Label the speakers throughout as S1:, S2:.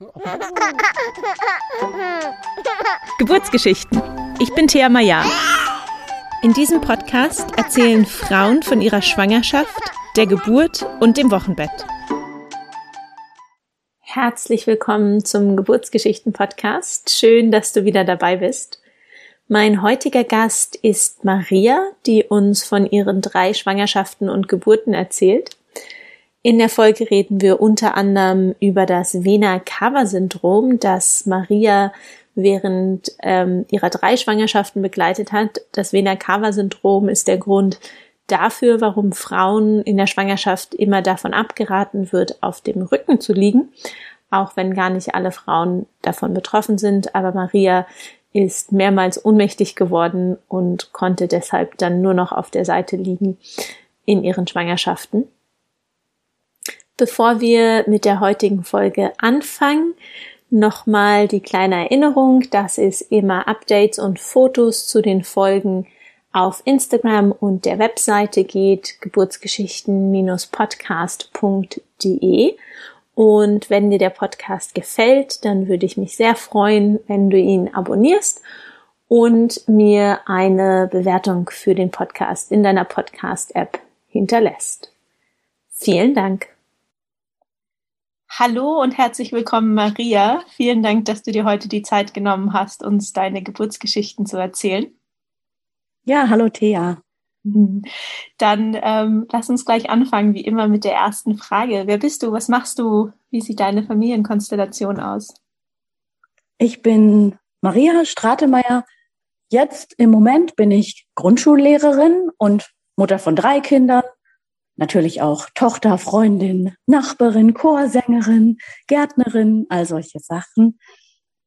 S1: Geburtsgeschichten. Ich bin Thea Maya. In diesem Podcast erzählen Frauen von ihrer Schwangerschaft, der Geburt und dem Wochenbett. Herzlich willkommen zum Geburtsgeschichten-Podcast. Schön, dass du wieder dabei bist. Mein heutiger Gast ist Maria, die uns von ihren drei Schwangerschaften und Geburten erzählt. In der Folge reden wir unter anderem über das Vena-Cava-Syndrom, das Maria während ähm, ihrer drei Schwangerschaften begleitet hat. Das Vena-Cava-Syndrom ist der Grund dafür, warum Frauen in der Schwangerschaft immer davon abgeraten wird, auf dem Rücken zu liegen, auch wenn gar nicht alle Frauen davon betroffen sind. Aber Maria ist mehrmals ohnmächtig geworden und konnte deshalb dann nur noch auf der Seite liegen in ihren Schwangerschaften. Bevor wir mit der heutigen Folge anfangen, nochmal die kleine Erinnerung, dass es immer Updates und Fotos zu den Folgen auf Instagram und der Webseite geht, geburtsgeschichten-podcast.de. Und wenn dir der Podcast gefällt, dann würde ich mich sehr freuen, wenn du ihn abonnierst und mir eine Bewertung für den Podcast in deiner Podcast-App hinterlässt. Vielen Dank. Hallo und herzlich willkommen, Maria. Vielen Dank, dass du dir heute die Zeit genommen hast, uns deine Geburtsgeschichten zu erzählen.
S2: Ja, hallo Thea.
S1: Dann ähm, lass uns gleich anfangen, wie immer, mit der ersten Frage. Wer bist du? Was machst du? Wie sieht deine Familienkonstellation aus?
S2: Ich bin Maria Stratemeyer. Jetzt im Moment bin ich Grundschullehrerin und Mutter von drei Kindern natürlich auch Tochter, Freundin, Nachbarin, Chorsängerin, Gärtnerin, all solche Sachen.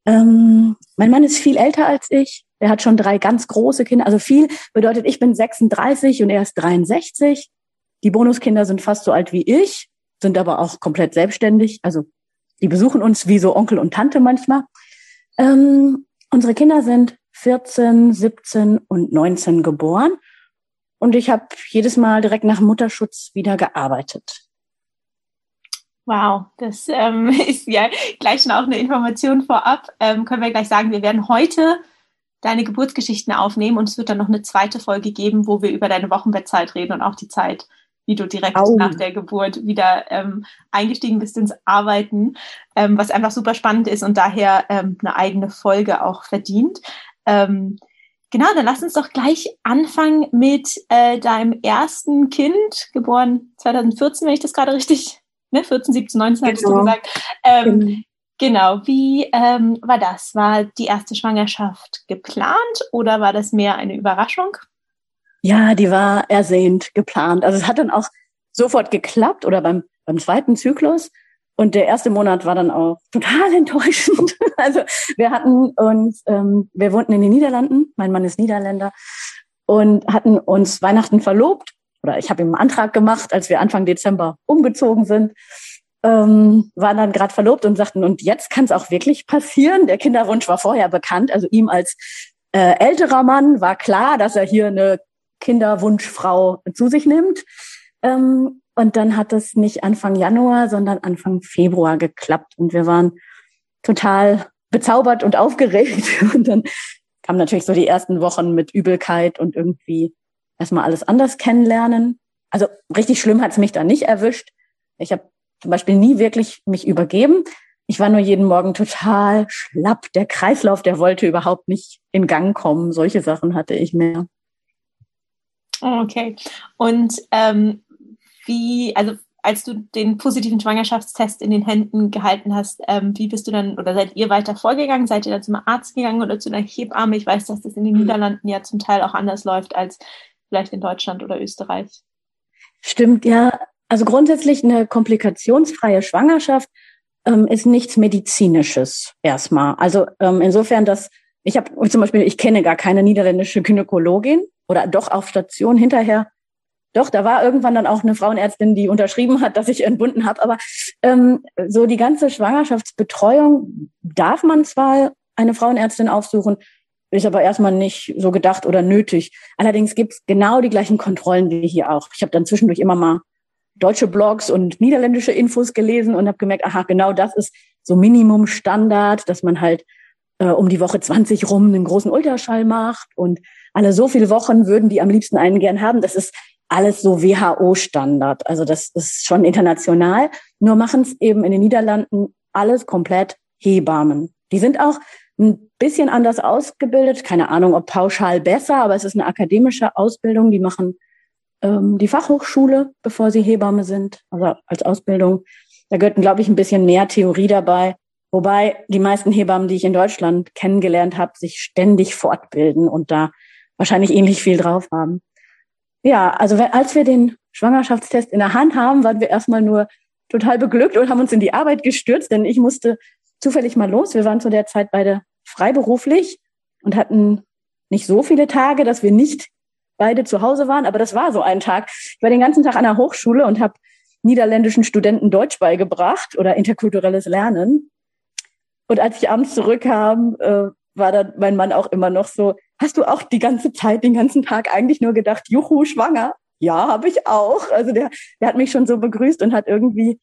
S2: Ähm, mein Mann ist viel älter als ich. Er hat schon drei ganz große Kinder. Also viel bedeutet, ich bin 36 und er ist 63. Die Bonuskinder sind fast so alt wie ich, sind aber auch komplett selbstständig. Also die besuchen uns wie so Onkel und Tante manchmal. Ähm, unsere Kinder sind 14, 17 und 19 geboren. Und ich habe jedes Mal direkt nach Mutterschutz wieder gearbeitet.
S1: Wow, das ähm, ist ja gleich schon auch eine Information vorab. Ähm, können wir gleich sagen, wir werden heute deine Geburtsgeschichten aufnehmen und es wird dann noch eine zweite Folge geben, wo wir über deine Wochenbettzeit reden und auch die Zeit, wie du direkt Au. nach der Geburt wieder ähm, eingestiegen bist ins Arbeiten, ähm, was einfach super spannend ist und daher ähm, eine eigene Folge auch verdient. Genau, dann lass uns doch gleich anfangen mit äh, deinem ersten Kind, geboren 2014, wenn ich das gerade richtig, ne, 14, 17, 19 genau. hattest du gesagt. Ähm, genau. genau, wie ähm, war das? War die erste Schwangerschaft geplant oder war das mehr eine Überraschung?
S2: Ja, die war ersehnt geplant. Also es hat dann auch sofort geklappt oder beim, beim zweiten Zyklus. Und der erste Monat war dann auch total enttäuschend. Also wir hatten uns, ähm, wir wohnten in den Niederlanden, mein Mann ist Niederländer, und hatten uns Weihnachten verlobt. Oder ich habe ihm einen Antrag gemacht, als wir Anfang Dezember umgezogen sind. Ähm, waren dann gerade verlobt und sagten, und jetzt kann es auch wirklich passieren. Der Kinderwunsch war vorher bekannt. Also ihm als äh, älterer Mann war klar, dass er hier eine Kinderwunschfrau zu sich nimmt. Ähm, und dann hat es nicht Anfang Januar, sondern Anfang Februar geklappt. Und wir waren total bezaubert und aufgeregt. Und dann kamen natürlich so die ersten Wochen mit Übelkeit und irgendwie erstmal alles anders kennenlernen. Also richtig schlimm hat es mich da nicht erwischt. Ich habe zum Beispiel nie wirklich mich übergeben. Ich war nur jeden Morgen total schlapp. Der Kreislauf, der wollte überhaupt nicht in Gang kommen. Solche Sachen hatte ich mehr.
S1: Okay. Und ähm, wie, also als du den positiven Schwangerschaftstest in den Händen gehalten hast, ähm, wie bist du dann oder seid ihr weiter vorgegangen? Seid ihr dann zum Arzt gegangen oder zu einer Hebamme? Ich weiß, dass das in den mhm. Niederlanden ja zum Teil auch anders läuft als vielleicht in Deutschland oder Österreich.
S2: Stimmt, ja. Also grundsätzlich eine komplikationsfreie Schwangerschaft ähm, ist nichts Medizinisches erstmal. Also ähm, insofern, dass ich habe zum Beispiel, ich kenne gar keine niederländische Gynäkologin oder doch auf Station hinterher doch, da war irgendwann dann auch eine Frauenärztin, die unterschrieben hat, dass ich entbunden habe. Aber ähm, so die ganze Schwangerschaftsbetreuung darf man zwar eine Frauenärztin aufsuchen, ist aber erstmal nicht so gedacht oder nötig. Allerdings gibt's genau die gleichen Kontrollen wie hier auch. Ich habe dann zwischendurch immer mal deutsche Blogs und niederländische Infos gelesen und habe gemerkt, aha, genau das ist so Minimum Standard, dass man halt äh, um die Woche 20 rum einen großen Ultraschall macht und alle so viele Wochen würden die am liebsten einen gern haben. Das ist alles so WHO-Standard. Also das ist schon international. Nur machen es eben in den Niederlanden alles komplett Hebammen. Die sind auch ein bisschen anders ausgebildet. Keine Ahnung, ob pauschal besser, aber es ist eine akademische Ausbildung. Die machen ähm, die Fachhochschule, bevor sie Hebamme sind, also als Ausbildung. Da gehört, glaube ich, ein bisschen mehr Theorie dabei. Wobei die meisten Hebammen, die ich in Deutschland kennengelernt habe, sich ständig fortbilden und da wahrscheinlich ähnlich viel drauf haben. Ja, also als wir den Schwangerschaftstest in der Hand haben, waren wir erstmal nur total beglückt und haben uns in die Arbeit gestürzt, denn ich musste zufällig mal los. Wir waren zu der Zeit beide freiberuflich und hatten nicht so viele Tage, dass wir nicht beide zu Hause waren, aber das war so ein Tag. Ich war den ganzen Tag an der Hochschule und habe niederländischen Studenten Deutsch beigebracht oder interkulturelles Lernen. Und als ich abends zurückkam, äh, war dann mein Mann auch immer noch so, hast du auch die ganze Zeit, den ganzen Tag eigentlich nur gedacht, juhu, schwanger? Ja, habe ich auch. Also der, der hat mich schon so begrüßt und hat irgendwie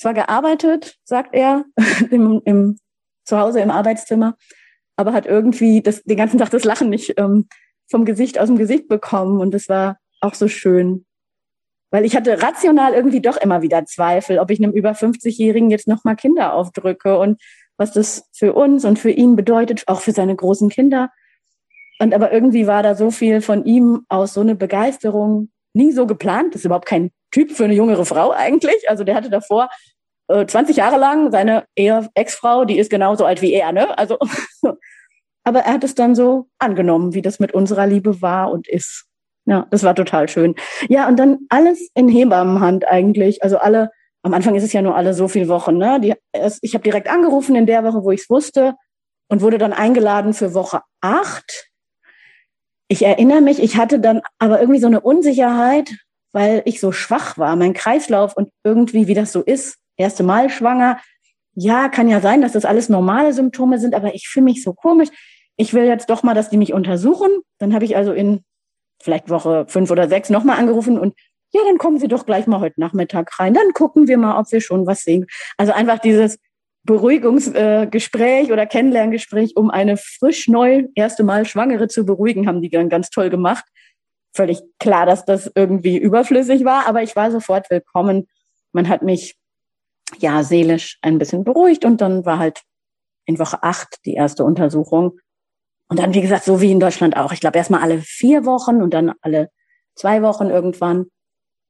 S2: zwar gearbeitet, sagt er, im, im zu Hause im Arbeitszimmer, aber hat irgendwie das, den ganzen Tag das Lachen nicht ähm, vom Gesicht aus dem Gesicht bekommen und das war auch so schön. Weil ich hatte rational irgendwie doch immer wieder Zweifel, ob ich einem über 50-Jährigen jetzt nochmal Kinder aufdrücke und was das für uns und für ihn bedeutet, auch für seine großen Kinder. Und aber irgendwie war da so viel von ihm aus, so eine Begeisterung, nie so geplant. Das ist überhaupt kein Typ für eine jüngere Frau eigentlich. Also der hatte davor äh, 20 Jahre lang seine Ex-Frau, die ist genauso alt wie er, ne? Also Aber er hat es dann so angenommen, wie das mit unserer Liebe war und ist. Ja, das war total schön. Ja, und dann alles in Hebammenhand eigentlich. Also alle, am Anfang ist es ja nur alle so viele Wochen. Ne? Die, ich habe direkt angerufen in der Woche, wo ich es wusste und wurde dann eingeladen für Woche acht. Ich erinnere mich, ich hatte dann aber irgendwie so eine Unsicherheit, weil ich so schwach war. Mein Kreislauf und irgendwie, wie das so ist, erste Mal schwanger, ja, kann ja sein, dass das alles normale Symptome sind, aber ich fühle mich so komisch. Ich will jetzt doch mal, dass die mich untersuchen. Dann habe ich also in vielleicht Woche fünf oder sechs nochmal angerufen und ja, dann kommen Sie doch gleich mal heute Nachmittag rein. Dann gucken wir mal, ob wir schon was sehen. Also einfach dieses Beruhigungsgespräch äh, oder Kennenlerngespräch, um eine frisch neu erste Mal Schwangere zu beruhigen, haben die dann ganz toll gemacht. Völlig klar, dass das irgendwie überflüssig war, aber ich war sofort willkommen. Man hat mich ja seelisch ein bisschen beruhigt und dann war halt in Woche acht die erste Untersuchung. Und dann, wie gesagt, so wie in Deutschland auch. Ich glaube, erstmal alle vier Wochen und dann alle zwei Wochen irgendwann.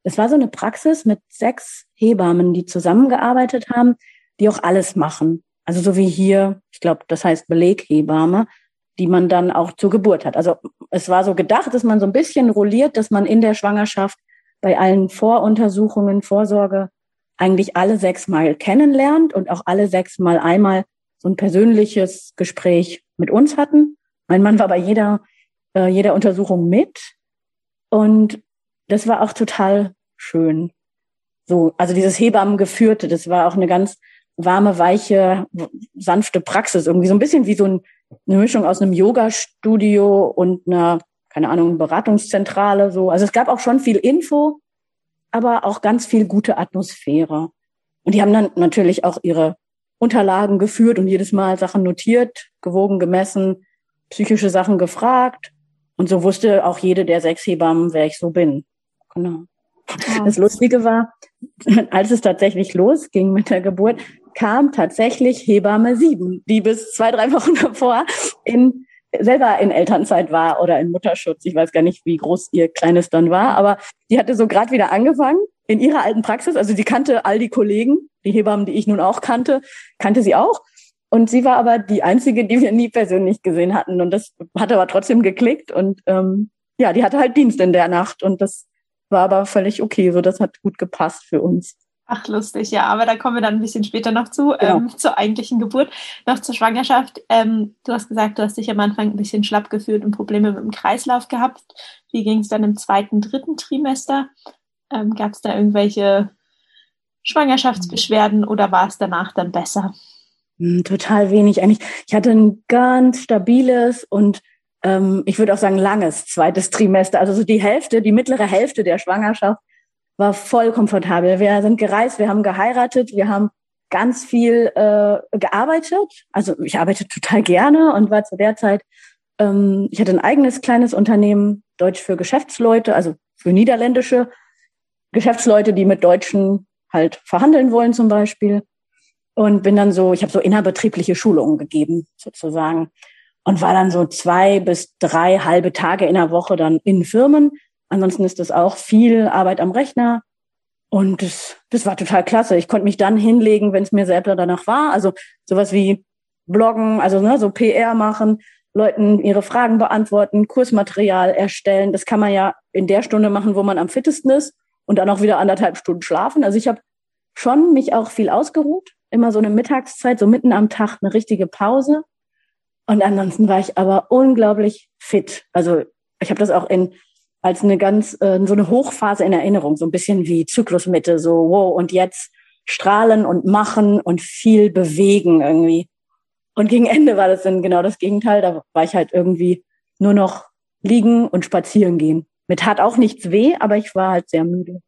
S2: Es war so eine Praxis mit sechs Hebammen, die zusammengearbeitet haben, die auch alles machen. Also so wie hier, ich glaube, das heißt Beleghebamme, die man dann auch zur Geburt hat. Also es war so gedacht, dass man so ein bisschen rolliert, dass man in der Schwangerschaft bei allen Voruntersuchungen, Vorsorge eigentlich alle sechs Mal kennenlernt und auch alle sechs Mal einmal so ein persönliches Gespräch mit uns hatten. Mein Mann war bei jeder, äh, jeder Untersuchung mit und das war auch total schön. So, also dieses Hebammengeführte, das war auch eine ganz warme, weiche, sanfte Praxis. Irgendwie so ein bisschen wie so ein, eine Mischung aus einem Yoga-Studio und einer, keine Ahnung, Beratungszentrale. So. Also es gab auch schon viel Info, aber auch ganz viel gute Atmosphäre. Und die haben dann natürlich auch ihre Unterlagen geführt und jedes Mal Sachen notiert, gewogen, gemessen, psychische Sachen gefragt. Und so wusste auch jede der sechs Hebammen, wer ich so bin. Genau. Das Lustige war, als es tatsächlich losging mit der Geburt, kam tatsächlich Hebamme sieben, die bis zwei, drei Wochen davor in selber in Elternzeit war oder in Mutterschutz. Ich weiß gar nicht, wie groß ihr Kleines dann war, aber die hatte so gerade wieder angefangen in ihrer alten Praxis. Also sie kannte all die Kollegen, die Hebammen, die ich nun auch kannte, kannte sie auch. Und sie war aber die einzige, die wir nie persönlich gesehen hatten. Und das hat aber trotzdem geklickt. Und ähm, ja, die hatte halt Dienst in der Nacht. Und das war aber völlig okay. So, das hat gut gepasst für uns.
S1: Ach, lustig, ja, aber da kommen wir dann ein bisschen später noch zu, genau. ähm, zur eigentlichen Geburt, noch zur Schwangerschaft. Ähm, du hast gesagt, du hast dich am Anfang ein bisschen schlapp gefühlt und Probleme mit dem Kreislauf gehabt. Wie ging es dann im zweiten, dritten Trimester? Ähm, Gab es da irgendwelche Schwangerschaftsbeschwerden oder war es danach dann besser?
S2: Hm, total wenig eigentlich. Ich hatte ein ganz stabiles und ähm, ich würde auch sagen langes zweites Trimester. Also so die Hälfte, die mittlere Hälfte der Schwangerschaft war voll komfortabel. Wir sind gereist, wir haben geheiratet, wir haben ganz viel äh, gearbeitet. Also ich arbeite total gerne und war zu der Zeit, ähm, ich hatte ein eigenes kleines Unternehmen, Deutsch für Geschäftsleute, also für niederländische Geschäftsleute, die mit Deutschen halt verhandeln wollen zum Beispiel. Und bin dann so, ich habe so innerbetriebliche Schulungen gegeben, sozusagen. Und war dann so zwei bis drei halbe Tage in der Woche dann in Firmen. Ansonsten ist das auch viel Arbeit am Rechner. Und das, das war total klasse. Ich konnte mich dann hinlegen, wenn es mir selber danach war. Also sowas wie Bloggen, also ne, so PR machen, Leuten ihre Fragen beantworten, Kursmaterial erstellen. Das kann man ja in der Stunde machen, wo man am fittesten ist und dann auch wieder anderthalb Stunden schlafen. Also ich habe schon mich auch viel ausgeruht, immer so eine Mittagszeit, so mitten am Tag eine richtige Pause. Und ansonsten war ich aber unglaublich fit. Also ich habe das auch in als eine ganz äh, so eine Hochphase in Erinnerung, so ein bisschen wie Zyklusmitte, so wow und jetzt strahlen und machen und viel bewegen irgendwie. Und gegen Ende war das dann genau das Gegenteil. Da war ich halt irgendwie nur noch liegen und spazieren gehen. Mir tat auch nichts weh, aber ich war halt sehr müde.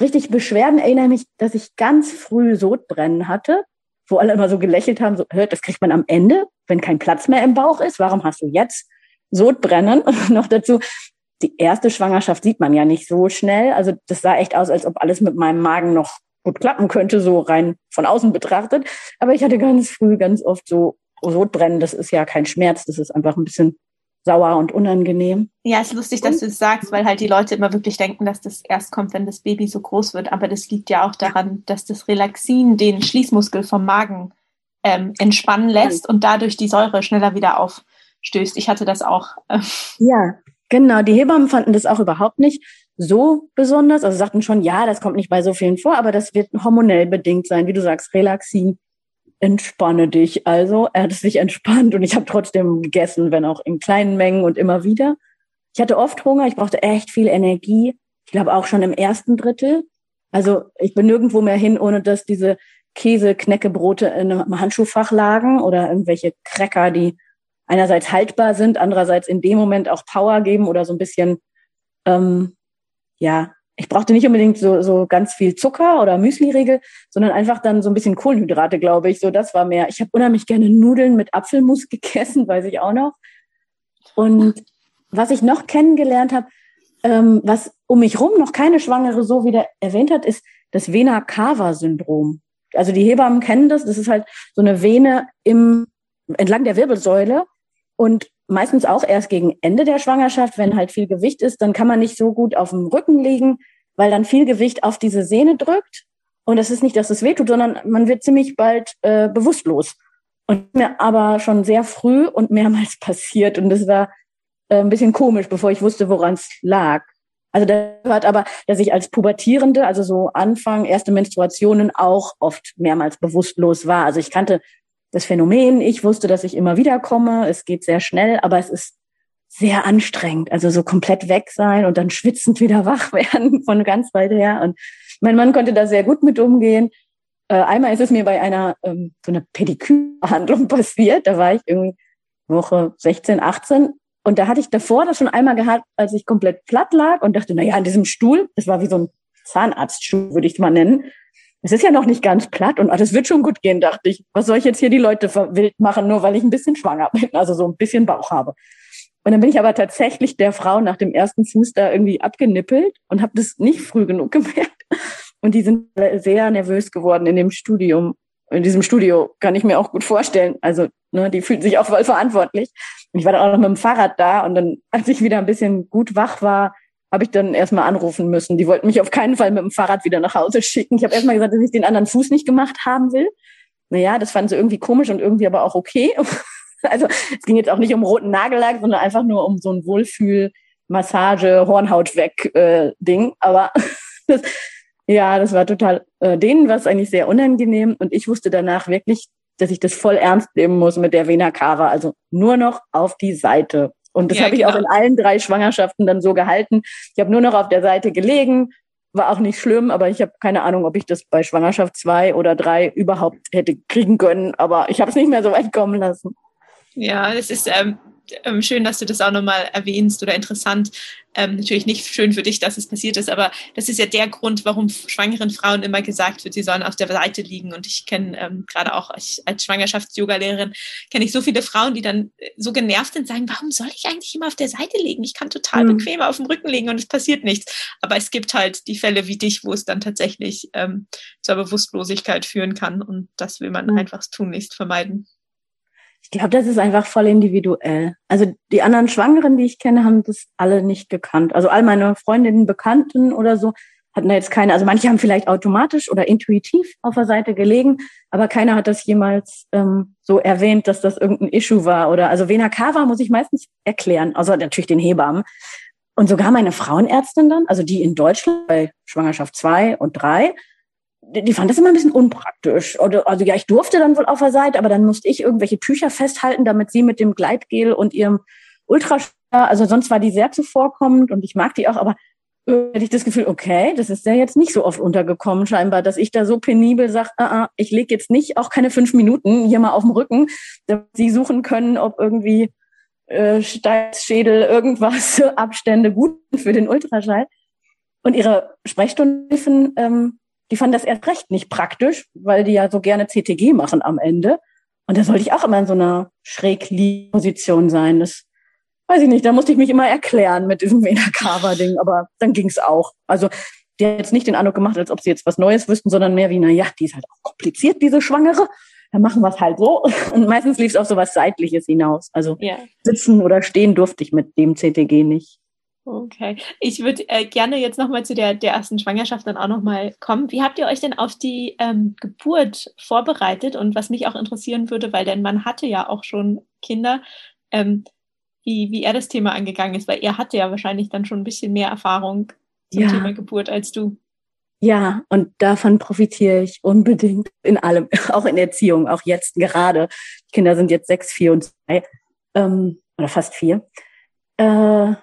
S2: Richtig Beschwerden erinnere mich, dass ich ganz früh Sodbrennen hatte, wo alle immer so gelächelt haben, so, hört, das kriegt man am Ende, wenn kein Platz mehr im Bauch ist. Warum hast du jetzt Sodbrennen? Und noch dazu, die erste Schwangerschaft sieht man ja nicht so schnell. Also das sah echt aus, als ob alles mit meinem Magen noch gut klappen könnte, so rein von außen betrachtet. Aber ich hatte ganz früh ganz oft so Sodbrennen. Das ist ja kein Schmerz, das ist einfach ein bisschen sauer und unangenehm.
S1: Ja, ist lustig, dass du es sagst, weil halt die Leute immer wirklich denken, dass das erst kommt, wenn das Baby so groß wird. Aber das liegt ja auch daran, dass das Relaxin den Schließmuskel vom Magen ähm, entspannen lässt und dadurch die Säure schneller wieder aufstößt. Ich hatte das auch.
S2: Äh. Ja, genau. Die Hebammen fanden das auch überhaupt nicht so besonders. Also sagten schon, ja, das kommt nicht bei so vielen vor, aber das wird hormonell bedingt sein, wie du sagst, Relaxin entspanne dich. Also er hat sich entspannt und ich habe trotzdem gegessen, wenn auch in kleinen Mengen und immer wieder. Ich hatte oft Hunger, ich brauchte echt viel Energie. Ich glaube auch schon im ersten Drittel. Also ich bin nirgendwo mehr hin, ohne dass diese Käse-Knäckebrote in einem Handschuhfach lagen oder irgendwelche Cracker, die einerseits haltbar sind, andererseits in dem Moment auch Power geben oder so ein bisschen ähm, ja ich brauchte nicht unbedingt so, so ganz viel Zucker oder Müsli-Regel, sondern einfach dann so ein bisschen Kohlenhydrate, glaube ich. So, das war mehr. Ich habe unheimlich gerne Nudeln mit Apfelmus gegessen, weiß ich auch noch. Und was ich noch kennengelernt habe, ähm, was um mich rum noch keine Schwangere so wieder erwähnt hat, ist das Vena-Cava-Syndrom. Also die Hebammen kennen das. Das ist halt so eine Vene im, entlang der Wirbelsäule. Und meistens auch erst gegen Ende der Schwangerschaft, wenn halt viel Gewicht ist, dann kann man nicht so gut auf dem Rücken liegen, weil dann viel Gewicht auf diese Sehne drückt. Und es ist nicht, dass es wehtut, sondern man wird ziemlich bald äh, bewusstlos. Und mir aber schon sehr früh und mehrmals passiert. Und das war äh, ein bisschen komisch, bevor ich wusste, woran es lag. Also das hat aber, dass ich als Pubertierende, also so Anfang, erste Menstruationen auch oft mehrmals bewusstlos war. Also ich kannte das Phänomen. Ich wusste, dass ich immer wieder komme. Es geht sehr schnell, aber es ist sehr anstrengend. Also so komplett weg sein und dann schwitzend wieder wach werden von ganz weit her. Und mein Mann konnte da sehr gut mit umgehen. Äh, einmal ist es mir bei einer ähm, so einer Pedikürbehandlung passiert. Da war ich irgendwie Woche 16, 18 und da hatte ich davor das schon einmal gehabt, als ich komplett platt lag und dachte, na ja, in diesem Stuhl, das war wie so ein Zahnarztstuhl, würde ich es mal nennen, es ist ja noch nicht ganz platt und alles wird schon gut gehen, dachte ich. Was soll ich jetzt hier die Leute wild machen, nur weil ich ein bisschen schwanger bin, also so ein bisschen Bauch habe. Und dann bin ich aber tatsächlich der Frau nach dem ersten Fuß da irgendwie abgenippelt und habe das nicht früh genug gemerkt. Und die sind sehr nervös geworden in dem Studium. In diesem Studio kann ich mir auch gut vorstellen. Also, ne, die fühlten sich auch voll verantwortlich. Ich war dann auch noch mit dem Fahrrad da und dann, als ich wieder ein bisschen gut wach war, habe ich dann erstmal anrufen müssen. Die wollten mich auf keinen Fall mit dem Fahrrad wieder nach Hause schicken. Ich habe erstmal gesagt, dass ich den anderen Fuß nicht gemacht haben will. Naja, das fanden sie irgendwie komisch und irgendwie aber auch okay. Also es ging jetzt auch nicht um roten Nagellack, sondern einfach nur um so ein Wohlfühl, Massage, Hornhaut weg äh, Ding. Aber das, ja, das war total, äh, denen war es eigentlich sehr unangenehm und ich wusste danach wirklich, dass ich das voll ernst nehmen muss mit der Vena Cava. Also nur noch auf die Seite und das ja, habe ich genau. auch in allen drei Schwangerschaften dann so gehalten. Ich habe nur noch auf der Seite gelegen, war auch nicht schlimm, aber ich habe keine Ahnung, ob ich das bei Schwangerschaft zwei oder drei überhaupt hätte kriegen können. Aber ich habe es nicht mehr so weit kommen lassen.
S1: Ja, es ist, ähm, ähm, schön, dass du das auch nochmal erwähnst oder interessant. Ähm, natürlich nicht schön für dich, dass es passiert ist, aber das ist ja der Grund, warum schwangeren Frauen immer gesagt wird, sie sollen auf der Seite liegen. Und ich kenne ähm, gerade auch als, als Schwangerschafts-Yoga-Lehrerin, kenne ich so viele Frauen, die dann äh, so genervt sind, sagen, warum soll ich eigentlich immer auf der Seite liegen? Ich kann total mhm. bequem auf dem Rücken liegen und es passiert nichts. Aber es gibt halt die Fälle wie dich, wo es dann tatsächlich ähm, zur Bewusstlosigkeit führen kann. Und das will man mhm. einfach tunlichst vermeiden.
S2: Ich glaube, das ist einfach voll individuell. Also die anderen Schwangeren, die ich kenne, haben das alle nicht gekannt. Also all meine Freundinnen, Bekannten oder so hatten da jetzt keine. Also manche haben vielleicht automatisch oder intuitiv auf der Seite gelegen, aber keiner hat das jemals ähm, so erwähnt, dass das irgendein Issue war. Oder also Vena Cava muss ich meistens erklären, außer natürlich den Hebammen. Und sogar meine Frauenärztin dann, also die in Deutschland bei Schwangerschaft zwei und drei, die fand das immer ein bisschen unpraktisch. Oder, also ja, ich durfte dann wohl auf der Seite, aber dann musste ich irgendwelche Tücher festhalten, damit sie mit dem Gleitgel und ihrem Ultraschall, also sonst war die sehr zuvorkommend und ich mag die auch, aber hatte ich das Gefühl, okay, das ist ja jetzt nicht so oft untergekommen scheinbar, dass ich da so penibel sage, ah, ah, ich lege jetzt nicht auch keine fünf Minuten hier mal auf dem Rücken, damit sie suchen können, ob irgendwie äh, Steißschädel, irgendwas, Abstände gut für den Ultraschall. Und ihre Sprechstunden ähm, die fanden das erst recht nicht praktisch, weil die ja so gerne CTG machen am Ende. Und da sollte ich auch immer in so einer Schrägliegposition sein. Das weiß ich nicht, da musste ich mich immer erklären mit diesem Vena Cava-Ding, aber dann ging's auch. Also die hat jetzt nicht den Eindruck gemacht, als ob sie jetzt was Neues wüssten, sondern mehr wie, na ja, die ist halt auch kompliziert, diese Schwangere. Dann machen wir es halt so. Und meistens lief es auf so was Seitliches hinaus. Also ja. sitzen oder stehen durfte ich mit dem CTG nicht.
S1: Okay. Ich würde äh, gerne jetzt nochmal zu der, der ersten Schwangerschaft dann auch nochmal kommen. Wie habt ihr euch denn auf die ähm, Geburt vorbereitet? Und was mich auch interessieren würde, weil dein Mann hatte ja auch schon Kinder, ähm, wie, wie er das Thema angegangen ist, weil er hatte ja wahrscheinlich dann schon ein bisschen mehr Erfahrung zum ja. Thema Geburt als du.
S2: Ja, und davon profitiere ich unbedingt in allem, auch in Erziehung, auch jetzt gerade. Die Kinder sind jetzt sechs, vier und zwei, ähm, oder fast vier. Äh,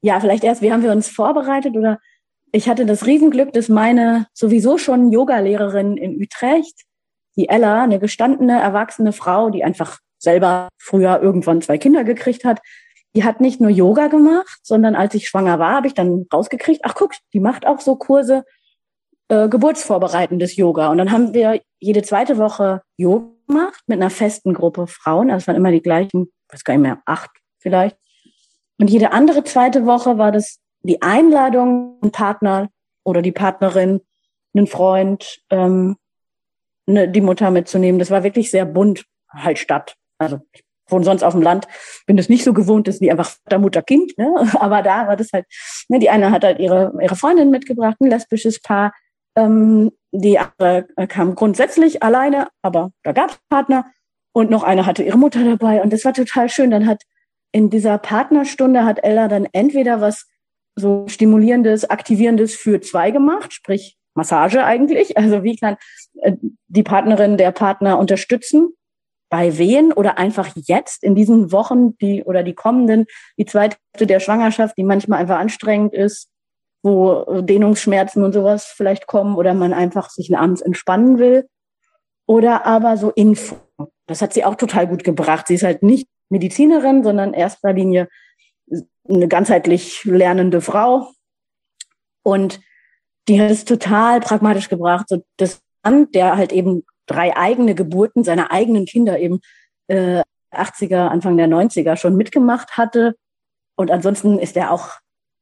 S2: ja, vielleicht erst, wie haben wir uns vorbereitet oder ich hatte das Riesenglück, dass meine sowieso schon Yoga-Lehrerin in Utrecht, die Ella, eine gestandene, erwachsene Frau, die einfach selber früher irgendwann zwei Kinder gekriegt hat, die hat nicht nur Yoga gemacht, sondern als ich schwanger war, habe ich dann rausgekriegt, ach guck, die macht auch so Kurse äh, geburtsvorbereitendes Yoga. Und dann haben wir jede zweite Woche Yoga gemacht mit einer festen Gruppe Frauen. Also es waren immer die gleichen, weiß gar nicht mehr, acht vielleicht. Und jede andere zweite Woche war das die Einladung, einen Partner oder die Partnerin, einen Freund, ähm, ne, die Mutter mitzunehmen. Das war wirklich sehr bunt, halt Stadt. Also ich wohne sonst auf dem Land, bin das nicht so gewohnt, dass die einfach Vater, Mutter, Kind, ne? Aber da war das halt, ne, die eine hat halt ihre, ihre Freundin mitgebracht, ein lesbisches Paar. Ähm, die andere kam grundsätzlich alleine, aber da gab es Partner. Und noch eine hatte ihre Mutter dabei. Und das war total schön. Dann hat in dieser Partnerstunde hat Ella dann entweder was so stimulierendes, aktivierendes für zwei gemacht, sprich Massage eigentlich. Also wie kann äh, die Partnerin der Partner unterstützen bei Wehen oder einfach jetzt in diesen Wochen, die oder die kommenden, die zweite der Schwangerschaft, die manchmal einfach anstrengend ist, wo Dehnungsschmerzen und sowas vielleicht kommen oder man einfach sich abends entspannen will. Oder aber so Info. Das hat sie auch total gut gebracht. Sie ist halt nicht Medizinerin, sondern erster Linie eine ganzheitlich lernende Frau. Und die hat es total pragmatisch gebracht. So das Mann, der halt eben drei eigene Geburten seiner eigenen Kinder eben äh, 80er, Anfang der 90er schon mitgemacht hatte. Und ansonsten ist er auch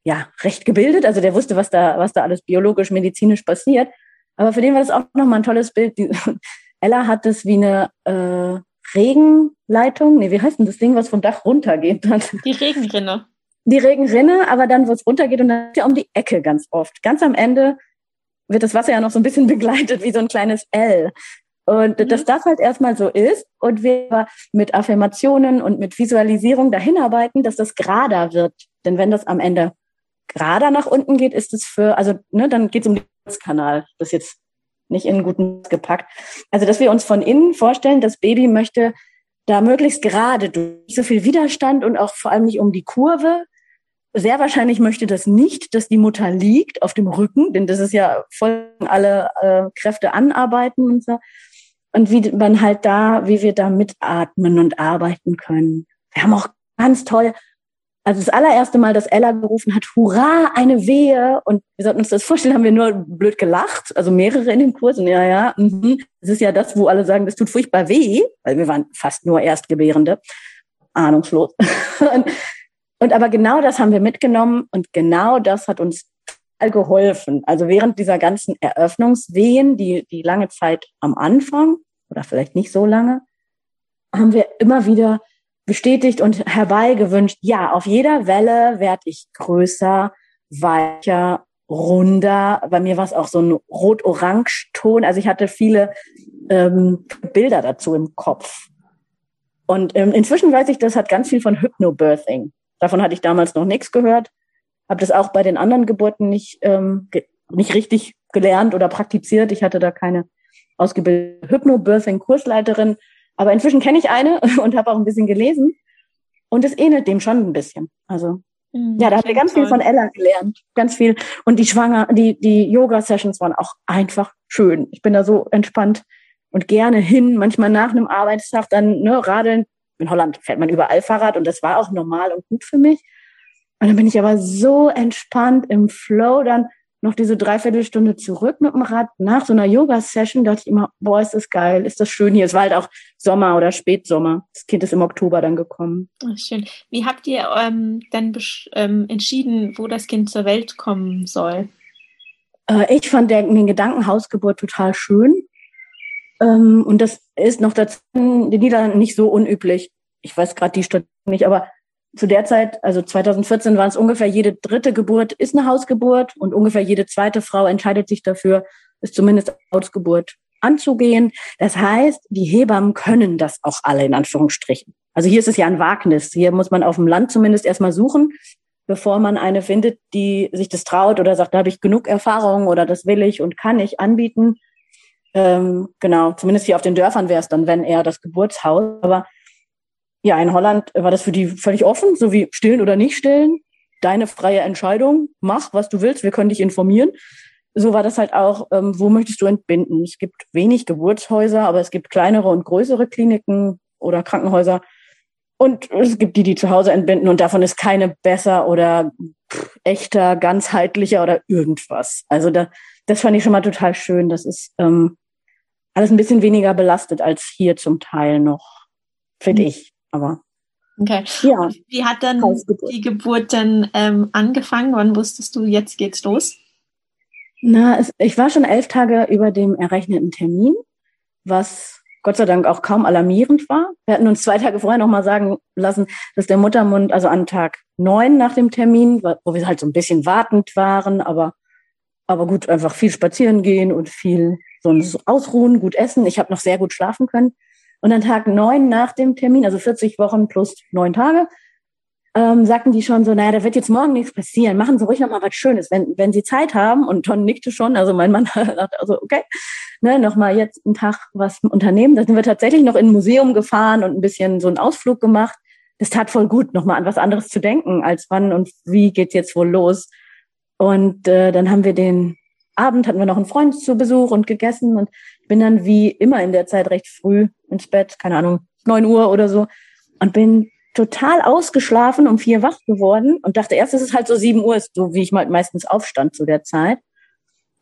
S2: ja recht gebildet. Also der wusste, was da, was da alles biologisch, medizinisch passiert. Aber für den war das auch nochmal ein tolles Bild. Die, Ella hat es wie eine äh, Regenleitung, nee, wie heißt denn das Ding, was vom Dach runtergeht?
S1: Die Regenrinne.
S2: Die Regenrinne, aber dann, wo es runtergeht und dann ist ja um die Ecke ganz oft. Ganz am Ende wird das Wasser ja noch so ein bisschen begleitet wie so ein kleines L. Und mhm. dass das halt erstmal so ist und wir mit Affirmationen und mit Visualisierung dahin arbeiten, dass das gerader wird. Denn wenn das am Ende gerader nach unten geht, ist es für, also ne, dann geht es um den Kanal. Das ist jetzt nicht in guten gepackt. Also, dass wir uns von innen vorstellen, das Baby möchte da möglichst gerade durch so viel Widerstand und auch vor allem nicht um die Kurve. Sehr wahrscheinlich möchte das nicht, dass die Mutter liegt auf dem Rücken, denn das ist ja voll alle äh, Kräfte anarbeiten und so. Und wie man halt da, wie wir da mitatmen und arbeiten können. Wir haben auch ganz toll. Also das allererste Mal, dass Ella gerufen hat, hurra, eine Wehe. Und wir sollten uns das vorstellen, haben wir nur blöd gelacht. Also mehrere in dem Kurs. Und ja, ja, mhm. das ist ja das, wo alle sagen, das tut furchtbar weh. Weil wir waren fast nur Erstgebärende. Ahnungslos. und, und aber genau das haben wir mitgenommen. Und genau das hat uns geholfen. Also während dieser ganzen Eröffnungswehen, die, die lange Zeit am Anfang oder vielleicht nicht so lange, haben wir immer wieder bestätigt und herbeigewünscht, ja, auf jeder Welle werde ich größer, weicher, runder. Bei mir war es auch so ein rot-orange-Ton. Also ich hatte viele ähm, Bilder dazu im Kopf. Und ähm, inzwischen weiß ich, das hat ganz viel von Hypnobirthing. Davon hatte ich damals noch nichts gehört. Habe das auch bei den anderen Geburten nicht, ähm, nicht richtig gelernt oder praktiziert. Ich hatte da keine ausgebildete Hypnobirthing-Kursleiterin. Aber inzwischen kenne ich eine und habe auch ein bisschen gelesen. Und es ähnelt dem schon ein bisschen. Also mhm, ja, da haben wir ganz toll. viel von Ella gelernt. Ganz viel. Und die Schwanger, die, die Yoga-Sessions waren auch einfach schön. Ich bin da so entspannt und gerne hin. Manchmal nach einem Arbeitstag dann ne, radeln. In Holland fährt man überall Fahrrad und das war auch normal und gut für mich. Und dann bin ich aber so entspannt im Flow dann noch diese Dreiviertelstunde zurück mit dem Rad nach so einer Yoga-Session, dachte ich immer, boah, ist das geil, ist das schön hier. Es war halt auch Sommer oder Spätsommer. Das Kind ist im Oktober dann gekommen.
S1: Ach, schön. Wie habt ihr ähm, dann ähm, entschieden, wo das Kind zur Welt kommen soll?
S2: Äh, ich fand der, den Gedanken Hausgeburt total schön. Ähm, und das ist noch dazu in den Niederlanden nicht so unüblich. Ich weiß gerade die Stadt nicht, aber zu der Zeit, also 2014, waren es ungefähr jede dritte Geburt ist eine Hausgeburt und ungefähr jede zweite Frau entscheidet sich dafür, es zumindest Hausgeburt anzugehen. Das heißt, die Hebammen können das auch alle in Anführungsstrichen. Also hier ist es ja ein Wagnis. Hier muss man auf dem Land zumindest erstmal suchen, bevor man eine findet, die sich das traut oder sagt, da habe ich genug Erfahrung oder das will ich und kann ich anbieten. Ähm, genau, zumindest hier auf den Dörfern wäre es dann, wenn eher das Geburtshaus. Aber ja, in Holland war das für die völlig offen, so wie stillen oder nicht stillen. Deine freie Entscheidung, mach, was du willst, wir können dich informieren. So war das halt auch, ähm, wo möchtest du entbinden? Es gibt wenig Geburtshäuser, aber es gibt kleinere und größere Kliniken oder Krankenhäuser. Und es gibt die, die zu Hause entbinden und davon ist keine besser oder pff, echter, ganzheitlicher oder irgendwas. Also da, das fand ich schon mal total schön. Das ist ähm, alles ein bisschen weniger belastet als hier zum Teil noch, finde mhm. ich. Aber
S1: Okay. Ja. Wie hat dann die Geburt dann ähm, angefangen? Wann wusstest du, jetzt geht's los?
S2: Na, es, ich war schon elf Tage über dem errechneten Termin, was Gott sei Dank auch kaum alarmierend war. Wir hatten uns zwei Tage vorher nochmal sagen lassen, dass der Muttermund, also an Tag neun nach dem Termin, wo wir halt so ein bisschen wartend waren, aber, aber gut, einfach viel spazieren gehen und viel so ausruhen, gut essen. Ich habe noch sehr gut schlafen können. Und an Tag neun nach dem Termin, also 40 Wochen plus neun Tage, ähm, sagten die schon so, naja, da wird jetzt morgen nichts passieren. Machen Sie ruhig noch mal was Schönes, wenn, wenn Sie Zeit haben. Und Ton nickte schon, also mein Mann dachte also, okay, ne, noch mal jetzt einen Tag was unternehmen. Da sind wir tatsächlich noch in ein Museum gefahren und ein bisschen so einen Ausflug gemacht. Das tat voll gut, noch mal an was anderes zu denken, als wann und wie geht's jetzt wohl los. Und äh, dann haben wir den Abend, hatten wir noch einen Freund zu Besuch und gegessen und bin dann wie immer in der Zeit recht früh ins Bett, keine Ahnung, neun Uhr oder so, und bin total ausgeschlafen, um vier wach geworden und dachte erst, dass es halt so sieben Uhr ist, so wie ich mal meistens aufstand zu der Zeit.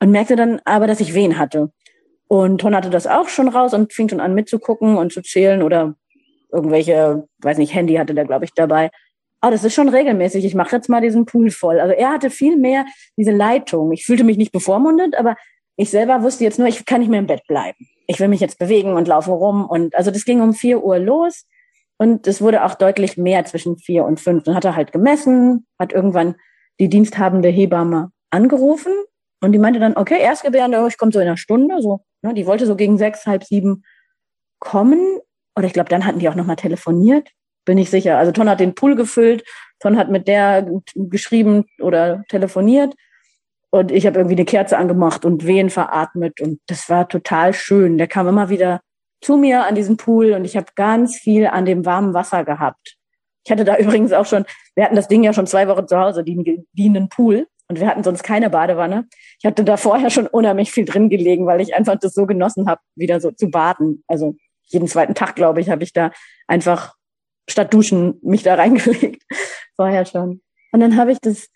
S2: Und merkte dann aber, dass ich Wehen hatte. Und Ton hatte das auch schon raus und fing schon an mitzugucken und zu zählen oder irgendwelche, weiß nicht, Handy hatte der, glaube ich, dabei. Ah, das ist schon regelmäßig. Ich mache jetzt mal diesen Pool voll. Also er hatte viel mehr diese Leitung. Ich fühlte mich nicht bevormundet, aber ich selber wusste jetzt nur, ich kann nicht mehr im Bett bleiben. Ich will mich jetzt bewegen und laufe rum. Und also das ging um vier Uhr los. Und es wurde auch deutlich mehr zwischen vier und fünf. Dann hat er halt gemessen, hat irgendwann die diensthabende Hebamme angerufen und die meinte dann, okay, Erstgebärende, ich komme so in einer Stunde. So, ne, die wollte so gegen sechs, halb sieben kommen. Oder ich glaube, dann hatten die auch nochmal telefoniert. Bin ich sicher. Also Ton hat den Pool gefüllt, Ton hat mit der geschrieben oder telefoniert. Und ich habe irgendwie eine Kerze angemacht und Wehen veratmet und das war total schön. Der kam immer wieder zu mir an diesen Pool und ich habe ganz viel an dem warmen Wasser gehabt. Ich hatte da übrigens auch schon, wir hatten das Ding ja schon zwei Wochen zu Hause, den dienenden Pool und wir hatten sonst keine Badewanne. Ich hatte da vorher schon unheimlich viel drin gelegen, weil ich einfach das so genossen habe, wieder so zu baden. Also jeden zweiten Tag, glaube ich, habe ich da einfach statt duschen mich da reingelegt. Vorher schon. Und dann habe ich das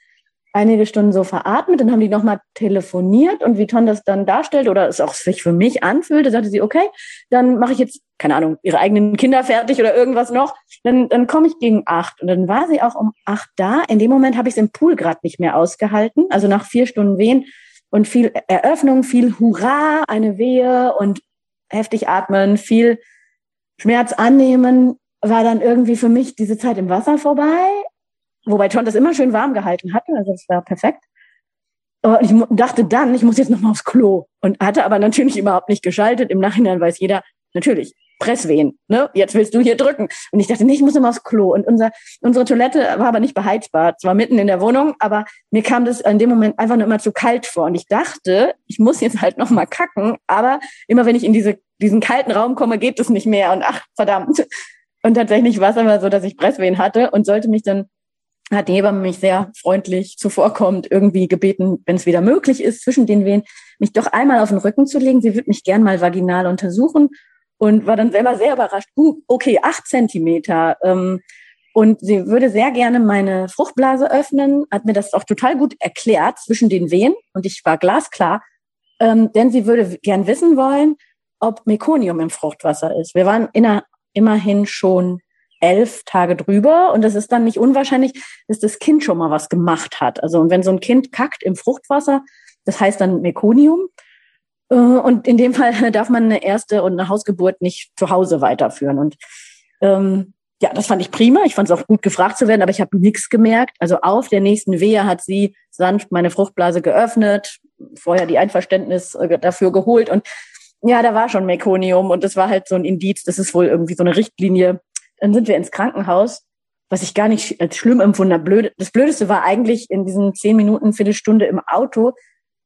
S2: einige Stunden so veratmet, dann haben die nochmal telefoniert und wie Ton das dann darstellt oder es auch sich für mich anfühlte, sagte sie, okay, dann mache ich jetzt, keine Ahnung, ihre eigenen Kinder fertig oder irgendwas noch, dann, dann komme ich gegen acht. Und dann war sie auch um acht da. In dem Moment habe ich es im Pool gerade nicht mehr ausgehalten, also nach vier Stunden Wehen und viel Eröffnung, viel Hurra, eine Wehe und heftig atmen, viel Schmerz annehmen, war dann irgendwie für mich diese Zeit im Wasser vorbei Wobei John das immer schön warm gehalten hatte, also das war perfekt. Und ich dachte dann, ich muss jetzt noch mal aufs Klo. Und hatte aber natürlich überhaupt nicht geschaltet. Im Nachhinein weiß jeder, natürlich, Presswehen, ne? Jetzt willst du hier drücken. Und ich dachte, nee, ich muss immer aufs Klo. Und unser, unsere Toilette war aber nicht beheizbar. Zwar mitten in der Wohnung, aber mir kam das in dem Moment einfach nur immer zu kalt vor. Und ich dachte, ich muss jetzt halt noch mal kacken. Aber immer wenn ich in diese, diesen kalten Raum komme, geht es nicht mehr. Und ach, verdammt. Und tatsächlich war es aber so, dass ich Presswehen hatte und sollte mich dann hat die Hebamme mich sehr freundlich zuvorkommt, irgendwie gebeten, wenn es wieder möglich ist, zwischen den Wehen, mich doch einmal auf den Rücken zu legen. Sie würde mich gern mal vaginal untersuchen und war dann selber sehr überrascht. Uh, okay, acht Zentimeter. Ähm, und sie würde sehr gerne meine Fruchtblase öffnen, hat mir das auch total gut erklärt zwischen den Wehen und ich war glasklar, ähm, denn sie würde gern wissen wollen, ob Mekonium im Fruchtwasser ist. Wir waren inner, immerhin schon elf Tage drüber und es ist dann nicht unwahrscheinlich, dass das Kind schon mal was gemacht hat. Also und wenn so ein Kind kackt im Fruchtwasser, das heißt dann Mekonium. Äh, und in dem Fall darf man eine erste und eine Hausgeburt nicht zu Hause weiterführen. Und ähm, ja, das fand ich prima. Ich fand es auch gut gefragt zu werden, aber ich habe nichts gemerkt. Also auf der nächsten Wehe hat sie sanft meine Fruchtblase geöffnet, vorher die Einverständnis äh, dafür geholt und ja, da war schon Mekonium und das war halt so ein Indiz, das ist wohl irgendwie so eine Richtlinie, dann sind wir ins Krankenhaus, was ich gar nicht als schlimm empfunden habe. Das Blödeste war eigentlich in diesen zehn Minuten, Viertelstunde im Auto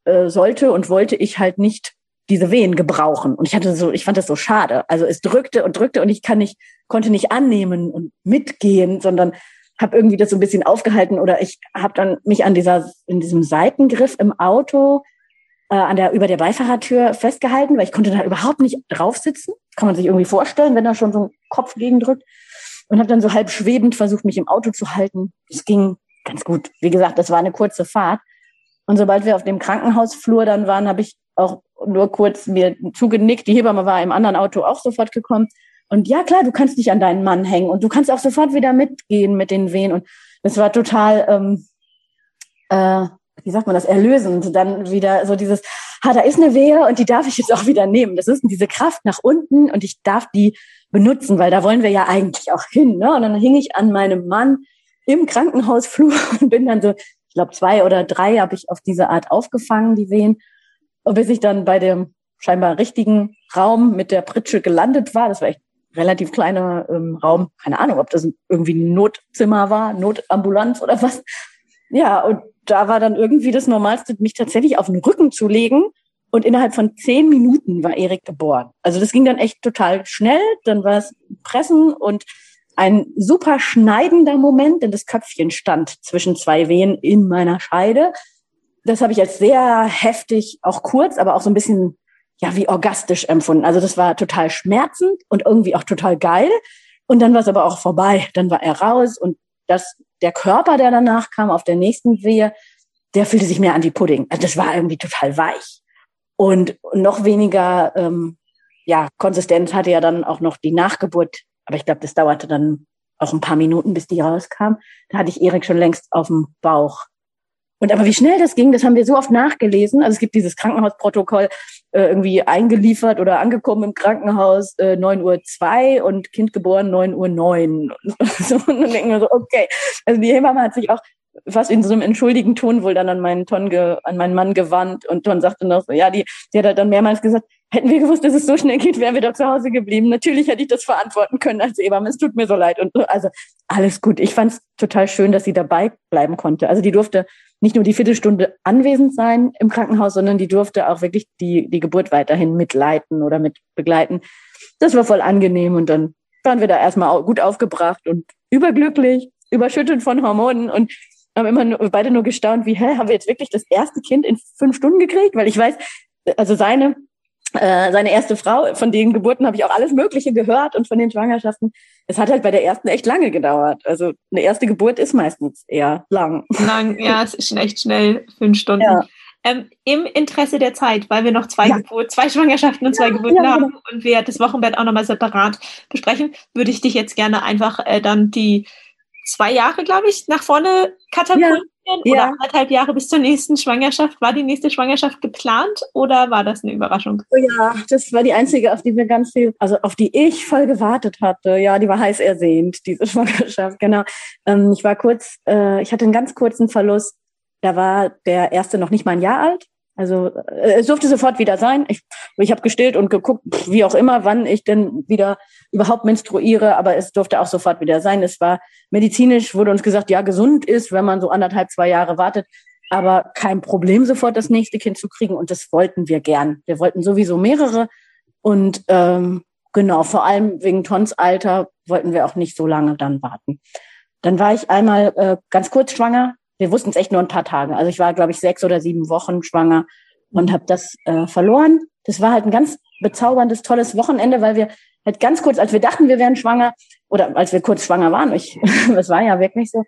S2: äh, sollte und wollte ich halt nicht diese Wehen gebrauchen. Und ich hatte so, ich fand das so schade. Also es drückte und drückte und ich kann nicht, konnte nicht annehmen und mitgehen, sondern habe irgendwie das so ein bisschen aufgehalten oder ich habe dann mich an dieser in diesem Seitengriff im Auto äh, an der über der Beifahrertür festgehalten, weil ich konnte da überhaupt nicht drauf sitzen. Kann man sich irgendwie vorstellen, wenn da schon so ein Kopf gegendrückt und habe dann so halb schwebend versucht, mich im Auto zu halten. Es ging ganz gut. Wie gesagt, das war eine kurze Fahrt. Und sobald wir auf dem Krankenhausflur dann waren, habe ich auch nur kurz mir zugenickt. Die Hebamme war im anderen Auto auch sofort gekommen. Und ja, klar, du kannst dich an deinen Mann hängen und du kannst auch sofort wieder mitgehen mit den Wehen. Und das war total, ähm, äh, wie sagt man das, erlösend. Dann wieder so dieses, ha, da ist eine Wehe und die darf ich jetzt auch wieder nehmen. Das ist diese Kraft nach unten und ich darf die benutzen, weil da wollen wir ja eigentlich auch hin. Ne? Und dann hing ich an meinem Mann im Krankenhausflur und bin dann so, ich glaube, zwei oder drei habe ich auf diese Art aufgefangen, die Wehen. Und bis ich dann bei dem scheinbar richtigen Raum mit der Pritsche gelandet war, das war echt relativ kleiner ähm, Raum, keine Ahnung, ob das irgendwie ein Notzimmer war, Notambulanz oder was. Ja, und da war dann irgendwie das Normalste, mich tatsächlich auf den Rücken zu legen und innerhalb von zehn Minuten war Erik geboren. Also das ging dann echt total schnell. Dann war es Pressen und ein super schneidender Moment, denn das Köpfchen stand zwischen zwei Wehen in meiner Scheide. Das habe ich als sehr heftig, auch kurz, aber auch so ein bisschen, ja, wie orgastisch empfunden. Also das war total schmerzend und irgendwie auch total geil. Und dann war es aber auch vorbei. Dann war er raus und das, der Körper, der danach kam auf der nächsten Wehe, der fühlte sich mehr an die Pudding. Also das war irgendwie total weich. Und noch weniger ähm, ja, Konsistenz hatte ja dann auch noch die Nachgeburt. Aber ich glaube, das dauerte dann auch ein paar Minuten, bis die rauskam. Da hatte ich Erik schon längst auf dem Bauch. Und aber wie schnell das ging, das haben wir so oft nachgelesen. Also es gibt dieses Krankenhausprotokoll äh, irgendwie eingeliefert oder angekommen im Krankenhaus äh, 9 Uhr 2 und Kind geboren 9 Uhr 9. Und, dann denken wir so, okay. Also die Hebamme hat sich auch fast in so einem entschuldigen Ton wohl dann an meinen Ton ge, an meinen Mann gewandt und Ton sagte noch so, ja, die, die hat halt dann mehrmals gesagt, hätten wir gewusst, dass es so schnell geht, wären wir doch zu Hause geblieben. Natürlich hätte ich das verantworten können als Ebermann. Es tut mir so leid. Und also alles gut. Ich fand es total schön, dass sie dabei bleiben konnte. Also die durfte nicht nur die Viertelstunde anwesend sein im Krankenhaus, sondern die durfte auch wirklich die, die Geburt weiterhin mitleiten oder mit begleiten. Das war voll angenehm und dann waren wir da erstmal gut aufgebracht und überglücklich, überschüttet von Hormonen und haben immer nur, beide nur gestaunt, wie, hä, haben wir jetzt wirklich das erste Kind in fünf Stunden gekriegt? Weil ich weiß, also seine äh, seine erste Frau, von den Geburten habe ich auch alles Mögliche gehört und von den Schwangerschaften. Es hat halt bei der ersten echt lange gedauert. Also eine erste Geburt ist meistens eher lang.
S1: Lang, ja, es ist echt schnell, fünf Stunden. Ja. Ähm, Im Interesse der Zeit, weil wir noch zwei, ja. Geburt, zwei Schwangerschaften und zwei ja, Geburten haben genau. und wir das Wochenbett auch nochmal separat besprechen, würde ich dich jetzt gerne einfach äh, dann die zwei Jahre, glaube ich, nach vorne katapultieren ja. oder anderthalb Jahre bis zur nächsten Schwangerschaft. War die nächste Schwangerschaft geplant oder war das eine Überraschung?
S2: Oh ja, das war die einzige, auf die wir ganz viel, also auf die ich voll gewartet hatte. Ja, die war heiß ersehnt, diese Schwangerschaft, genau. Ähm, ich war kurz, äh, ich hatte einen ganz kurzen Verlust. Da war der erste noch nicht mal ein Jahr alt. Also äh, es durfte sofort wieder sein. Ich, ich habe gestillt und geguckt, wie auch immer, wann ich denn wieder überhaupt menstruiere, aber es durfte auch sofort wieder sein. Es war medizinisch, wurde uns gesagt, ja, gesund ist, wenn man so anderthalb, zwei Jahre wartet, aber kein Problem, sofort das nächste Kind zu kriegen. Und das wollten wir gern. Wir wollten sowieso mehrere. Und ähm, genau, vor allem wegen Tons Alter wollten wir auch nicht so lange dann warten. Dann war ich einmal äh, ganz kurz schwanger, wir wussten es echt nur ein paar Tage. Also ich war, glaube ich, sechs oder sieben Wochen schwanger und habe das äh, verloren. Das war halt ein ganz bezauberndes, tolles Wochenende, weil wir halt ganz kurz, als wir dachten, wir wären schwanger, oder als wir kurz schwanger waren, ich, das war ja wirklich so,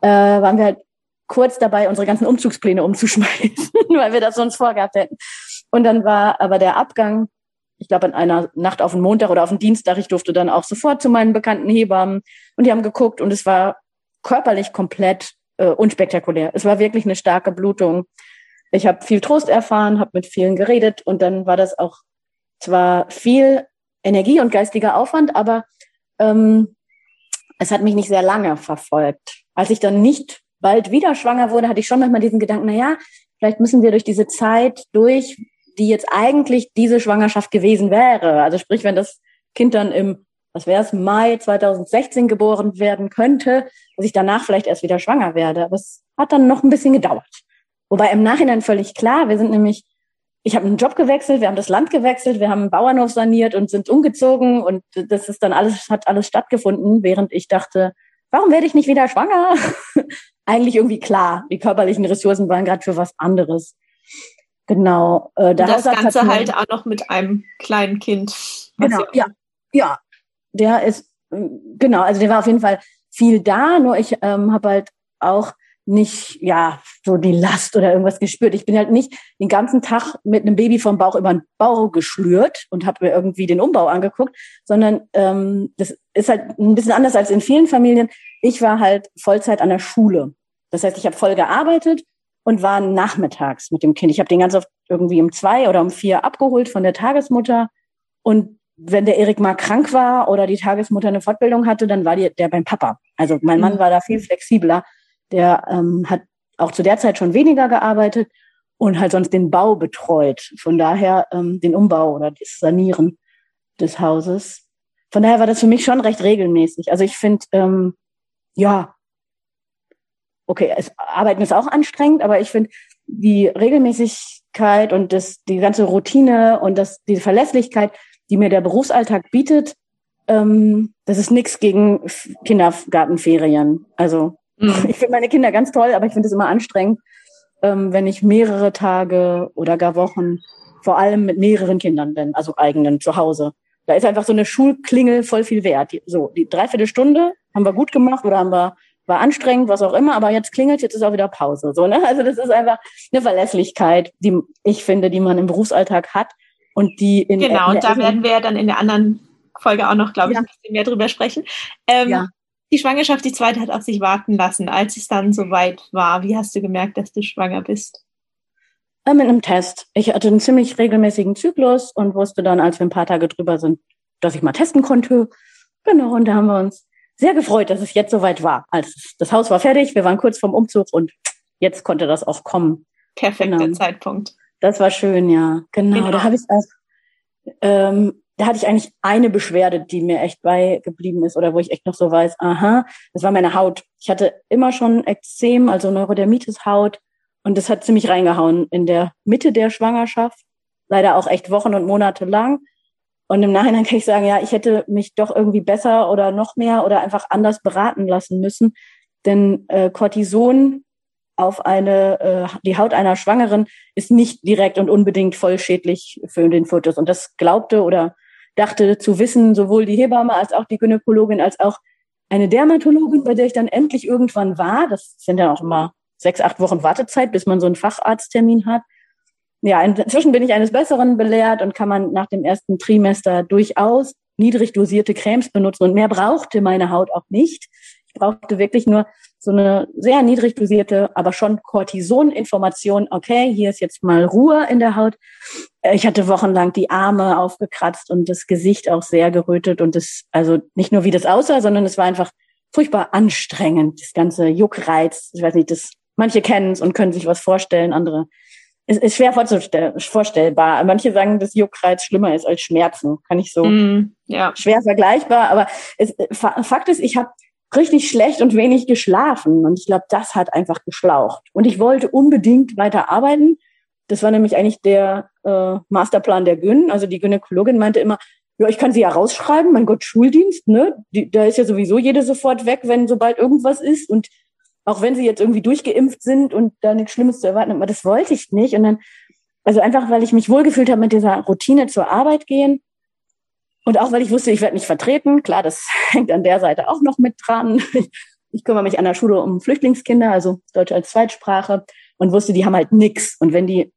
S2: äh, waren wir halt kurz dabei, unsere ganzen Umzugspläne umzuschmeißen, weil wir das sonst vorgehabt hätten. Und dann war aber der Abgang, ich glaube, an einer Nacht auf den Montag oder auf den Dienstag, ich durfte dann auch sofort zu meinen bekannten Hebammen und die haben geguckt und es war körperlich komplett äh, unspektakulär. Es war wirklich eine starke Blutung. Ich habe viel Trost erfahren, habe mit vielen geredet und dann war das auch zwar viel Energie und geistiger Aufwand, aber ähm, es hat mich nicht sehr lange verfolgt. Als ich dann nicht bald wieder schwanger wurde, hatte ich schon manchmal diesen Gedanken, na ja, vielleicht müssen wir durch diese Zeit durch, die jetzt eigentlich diese Schwangerschaft gewesen wäre. Also sprich, wenn das Kind dann im was wäre es, Mai 2016 geboren werden könnte, dass ich danach vielleicht erst wieder schwanger werde. Aber es hat dann noch ein bisschen gedauert. Wobei im Nachhinein völlig klar, wir sind nämlich, ich habe einen Job gewechselt, wir haben das Land gewechselt, wir haben einen Bauernhof saniert und sind umgezogen und das ist dann alles, hat alles stattgefunden, während ich dachte, warum werde ich nicht wieder schwanger? Eigentlich irgendwie klar, die körperlichen Ressourcen waren gerade für was anderes. Genau.
S1: Äh, der das Ganze halt auch noch mit einem kleinen Kind.
S2: Genau, ja, ja, der ist, genau, also der war auf jeden Fall viel da, nur ich ähm, habe halt auch nicht, ja, so die Last oder irgendwas gespürt. Ich bin halt nicht den ganzen Tag mit einem Baby vom Bauch über den Bauch geschlürt und habe mir irgendwie den Umbau angeguckt, sondern ähm, das ist halt ein bisschen anders als in vielen Familien. Ich war halt Vollzeit an der Schule. Das heißt, ich habe voll gearbeitet und war nachmittags mit dem Kind. Ich habe den ganz oft irgendwie um zwei oder um vier abgeholt von der Tagesmutter und wenn der Erik mal krank war oder die Tagesmutter eine Fortbildung hatte, dann war die, der beim Papa. Also mein Mann mhm. war da viel flexibler. Der ähm, hat auch zu der Zeit schon weniger gearbeitet und halt sonst den Bau betreut. Von daher ähm, den Umbau oder das Sanieren des Hauses. Von daher war das für mich schon recht regelmäßig. Also ich finde, ähm, ja, okay, es, Arbeiten ist auch anstrengend, aber ich finde die Regelmäßigkeit und das, die ganze Routine und das, die Verlässlichkeit, die mir der Berufsalltag bietet, ähm, das ist nichts gegen Kindergartenferien. Also mhm. ich finde meine Kinder ganz toll, aber ich finde es immer anstrengend, ähm, wenn ich mehrere Tage oder gar Wochen, vor allem mit mehreren Kindern bin, also eigenen zu Hause. Da ist einfach so eine Schulklingel voll viel wert. So, die Dreiviertelstunde haben wir gut gemacht oder haben wir war anstrengend, was auch immer, aber jetzt klingelt, jetzt ist auch wieder Pause. So, ne? Also das ist einfach eine Verlässlichkeit, die ich finde, die man im Berufsalltag hat, und die in
S1: Genau, in und da werden wir ja dann in der anderen Folge auch noch, glaube ich, ja. ein bisschen mehr drüber sprechen. Ähm, ja. Die Schwangerschaft, die zweite, hat auf sich warten lassen, als es dann soweit war. Wie hast du gemerkt, dass du schwanger bist?
S2: Äh, mit einem Test. Ich hatte einen ziemlich regelmäßigen Zyklus und wusste dann, als wir ein paar Tage drüber sind, dass ich mal testen konnte. Genau, und da haben wir uns sehr gefreut, dass es jetzt soweit war. Als das Haus war fertig, wir waren kurz vorm Umzug und jetzt konnte das auch kommen.
S1: Perfekter genau. Zeitpunkt.
S2: Das war schön, ja. Genau. genau. Da habe ich auch, ähm, da hatte ich eigentlich eine Beschwerde, die mir echt beigeblieben ist oder wo ich echt noch so weiß, aha, das war meine Haut. Ich hatte immer schon Ekzem, also Neurodermitis Haut und das hat ziemlich reingehauen in der Mitte der Schwangerschaft. Leider auch echt Wochen und Monate lang. Und im Nachhinein kann ich sagen, ja, ich hätte mich doch irgendwie besser oder noch mehr oder einfach anders beraten lassen müssen. Denn äh, Cortison auf eine, äh, die Haut einer Schwangeren ist nicht direkt und unbedingt voll schädlich für den Fotos. Und das glaubte oder dachte zu wissen, sowohl die Hebamme als auch die Gynäkologin als auch eine Dermatologin, bei der ich dann endlich irgendwann war. Das sind ja auch immer sechs, acht Wochen Wartezeit, bis man so einen Facharzttermin hat. Ja, inzwischen bin ich eines Besseren belehrt und kann man nach dem ersten Trimester durchaus niedrig dosierte Cremes benutzen und mehr brauchte meine Haut auch nicht. Ich brauchte wirklich nur so eine sehr niedrig dosierte, aber schon Cortison-Information. Okay, hier ist jetzt mal Ruhe in der Haut. Äh, ich hatte wochenlang die Arme aufgekratzt und das Gesicht auch sehr gerötet und das, also nicht nur wie das aussah, sondern es war einfach furchtbar anstrengend. Das ganze Juckreiz. Ich weiß nicht, das, manche kennen es und können sich was vorstellen, andere es ist schwer vorstellbar. Manche sagen, dass Juckreiz schlimmer ist als Schmerzen. Kann ich so mm, ja. schwer vergleichbar. Aber es, Fakt ist, ich habe richtig schlecht und wenig geschlafen. Und ich glaube, das hat einfach geschlaucht. Und ich wollte unbedingt weiter arbeiten. Das war nämlich eigentlich der äh, Masterplan der Gyn. Also die Gynäkologin meinte immer, ja, ich kann sie ja rausschreiben, mein Gott, Schuldienst, ne? Die, da ist ja sowieso jede sofort weg, wenn sobald irgendwas ist. Und auch wenn sie jetzt irgendwie durchgeimpft sind und da nichts Schlimmes zu erwarten aber das wollte ich nicht. Und dann, also einfach, weil ich mich wohlgefühlt habe mit dieser Routine zur Arbeit gehen und auch weil ich wusste, ich werde nicht vertreten. Klar, das hängt an der Seite auch noch mit dran. Ich kümmere mich an der Schule um Flüchtlingskinder, also Deutsch als Zweitsprache und wusste, die haben halt nix. Und wenn die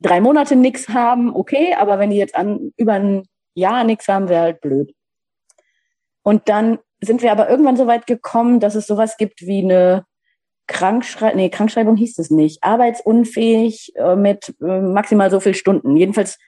S2: drei Monate nix haben, okay, aber wenn die jetzt an über ein Jahr nix haben, wäre halt blöd. Und dann sind wir aber irgendwann so weit gekommen, dass es sowas gibt wie eine Krankschreibung, nee, Krankschreibung hieß es nicht, arbeitsunfähig äh, mit äh, maximal so viel Stunden. Jedenfalls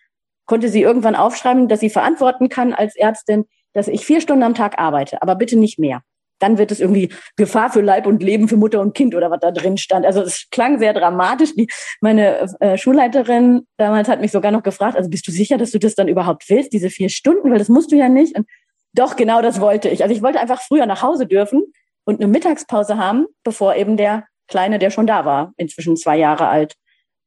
S2: konnte sie irgendwann aufschreiben, dass sie verantworten kann als Ärztin, dass ich vier Stunden am Tag arbeite, aber bitte nicht mehr. Dann wird es irgendwie Gefahr für Leib und Leben für Mutter und Kind oder was da drin stand. Also es klang sehr dramatisch. Die, meine äh, Schulleiterin damals hat mich sogar noch gefragt, also bist du sicher, dass du das dann überhaupt willst, diese vier Stunden, weil das musst du ja nicht. Und doch, genau das wollte ich. Also ich wollte einfach früher nach Hause dürfen und eine Mittagspause haben, bevor eben der Kleine, der schon da war, inzwischen zwei Jahre alt,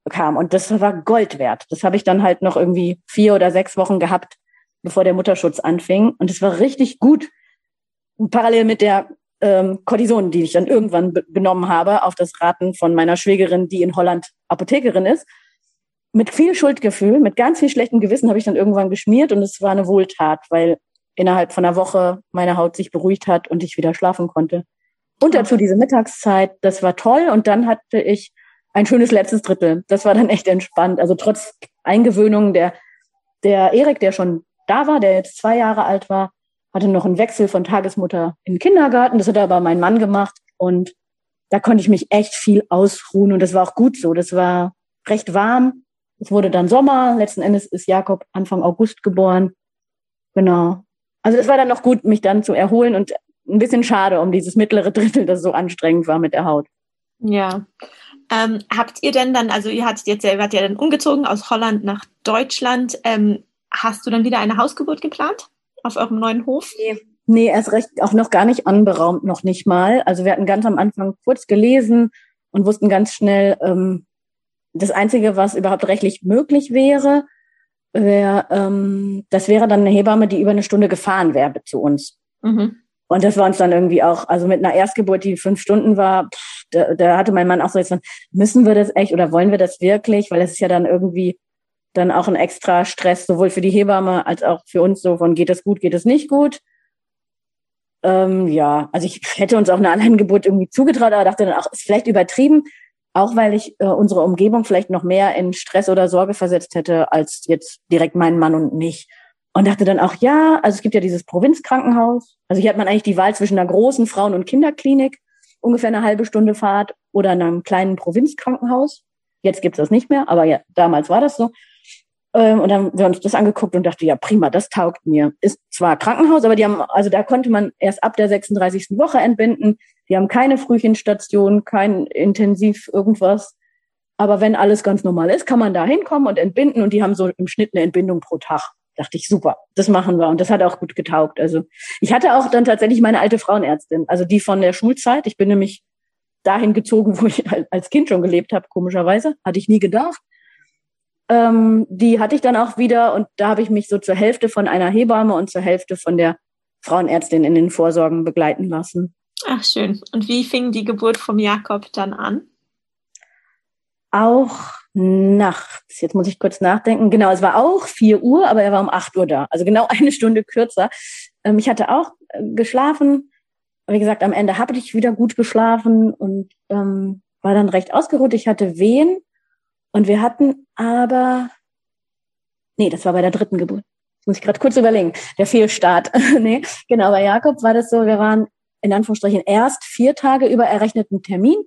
S2: kam. Und das war Gold wert. Das habe ich dann halt noch irgendwie vier oder sechs Wochen gehabt, bevor der Mutterschutz anfing. Und es war richtig gut. Parallel mit der ähm, Kortison, die ich dann irgendwann genommen habe, auf das Raten von meiner Schwägerin, die in Holland Apothekerin ist. Mit viel Schuldgefühl, mit ganz viel schlechtem Gewissen habe ich dann irgendwann geschmiert und es war eine Wohltat, weil innerhalb von einer Woche meine Haut sich beruhigt hat und ich wieder schlafen konnte. Und dazu diese Mittagszeit, das war toll. Und dann hatte ich ein schönes letztes Drittel. Das war dann echt entspannt. Also trotz Eingewöhnung, der, der Erik, der schon da war, der jetzt zwei Jahre alt war, hatte noch einen Wechsel von Tagesmutter in den Kindergarten. Das hat aber mein Mann gemacht. Und da konnte ich mich echt viel ausruhen. Und das war auch gut so. Das war recht warm. Es wurde dann Sommer. Letzten Endes ist Jakob Anfang August geboren. Genau. Also es war dann noch gut, mich dann zu erholen und ein bisschen schade um dieses mittlere Drittel, das so anstrengend war mit der Haut.
S1: Ja, ähm, habt ihr denn dann, also ihr hattet jetzt ja, ihr wart ja dann umgezogen aus Holland nach Deutschland. Ähm, hast du dann wieder eine Hausgeburt geplant auf eurem neuen Hof?
S2: Nee. Nee, erst recht auch noch gar nicht anberaumt, noch nicht mal. Also wir hatten ganz am Anfang kurz gelesen und wussten ganz schnell, ähm, das Einzige, was überhaupt rechtlich möglich wäre, wär, ähm, das wäre dann eine Hebamme, die über eine Stunde gefahren wäre zu uns. Mhm. Und das war uns dann irgendwie auch, also mit einer Erstgeburt, die fünf Stunden war, pff, da, da hatte mein Mann auch so jetzt, müssen wir das echt oder wollen wir das wirklich? Weil es ist ja dann irgendwie dann auch ein extra Stress, sowohl für die Hebamme als auch für uns so von geht es gut, geht es nicht gut. Ähm, ja, also ich hätte uns auch eine Alleingeburt irgendwie zugetraut, aber dachte dann auch, ist vielleicht übertrieben, auch weil ich äh, unsere Umgebung vielleicht noch mehr in Stress oder Sorge versetzt hätte, als jetzt direkt meinen Mann und mich. Und dachte dann auch, ja, also es gibt ja dieses Provinzkrankenhaus. Also hier hat man eigentlich die Wahl zwischen einer großen Frauen- und Kinderklinik, ungefähr eine halbe Stunde Fahrt, oder einem kleinen Provinzkrankenhaus. Jetzt gibt's das nicht mehr, aber ja, damals war das so. Ähm, und dann haben wir uns das angeguckt und dachte, ja, prima, das taugt mir. Ist zwar Krankenhaus, aber die haben, also da konnte man erst ab der 36. Woche entbinden. Die haben keine Frühchenstation, kein Intensiv irgendwas. Aber wenn alles ganz normal ist, kann man da hinkommen und entbinden und die haben so im Schnitt eine Entbindung pro Tag dachte ich, super, das machen wir. Und das hat auch gut getaugt. Also ich hatte auch dann tatsächlich meine alte Frauenärztin, also die von der Schulzeit. Ich bin nämlich dahin gezogen, wo ich als Kind schon gelebt habe, komischerweise. Hatte ich nie gedacht. Ähm, die hatte ich dann auch wieder und da habe ich mich so zur Hälfte von einer Hebamme und zur Hälfte von der Frauenärztin in den Vorsorgen begleiten lassen.
S1: Ach schön. Und wie fing die Geburt vom Jakob dann an?
S2: auch nachts. Jetzt muss ich kurz nachdenken. Genau, es war auch vier Uhr, aber er war um acht Uhr da. Also genau eine Stunde kürzer. Ähm, ich hatte auch äh, geschlafen. Wie gesagt, am Ende habe ich wieder gut geschlafen und ähm, war dann recht ausgeruht. Ich hatte Wehen und wir hatten aber, nee, das war bei der dritten Geburt. Das muss ich gerade kurz überlegen. Der Fehlstart. nee, genau, bei Jakob war das so, wir waren in Anführungsstrichen erst vier Tage über errechneten Termin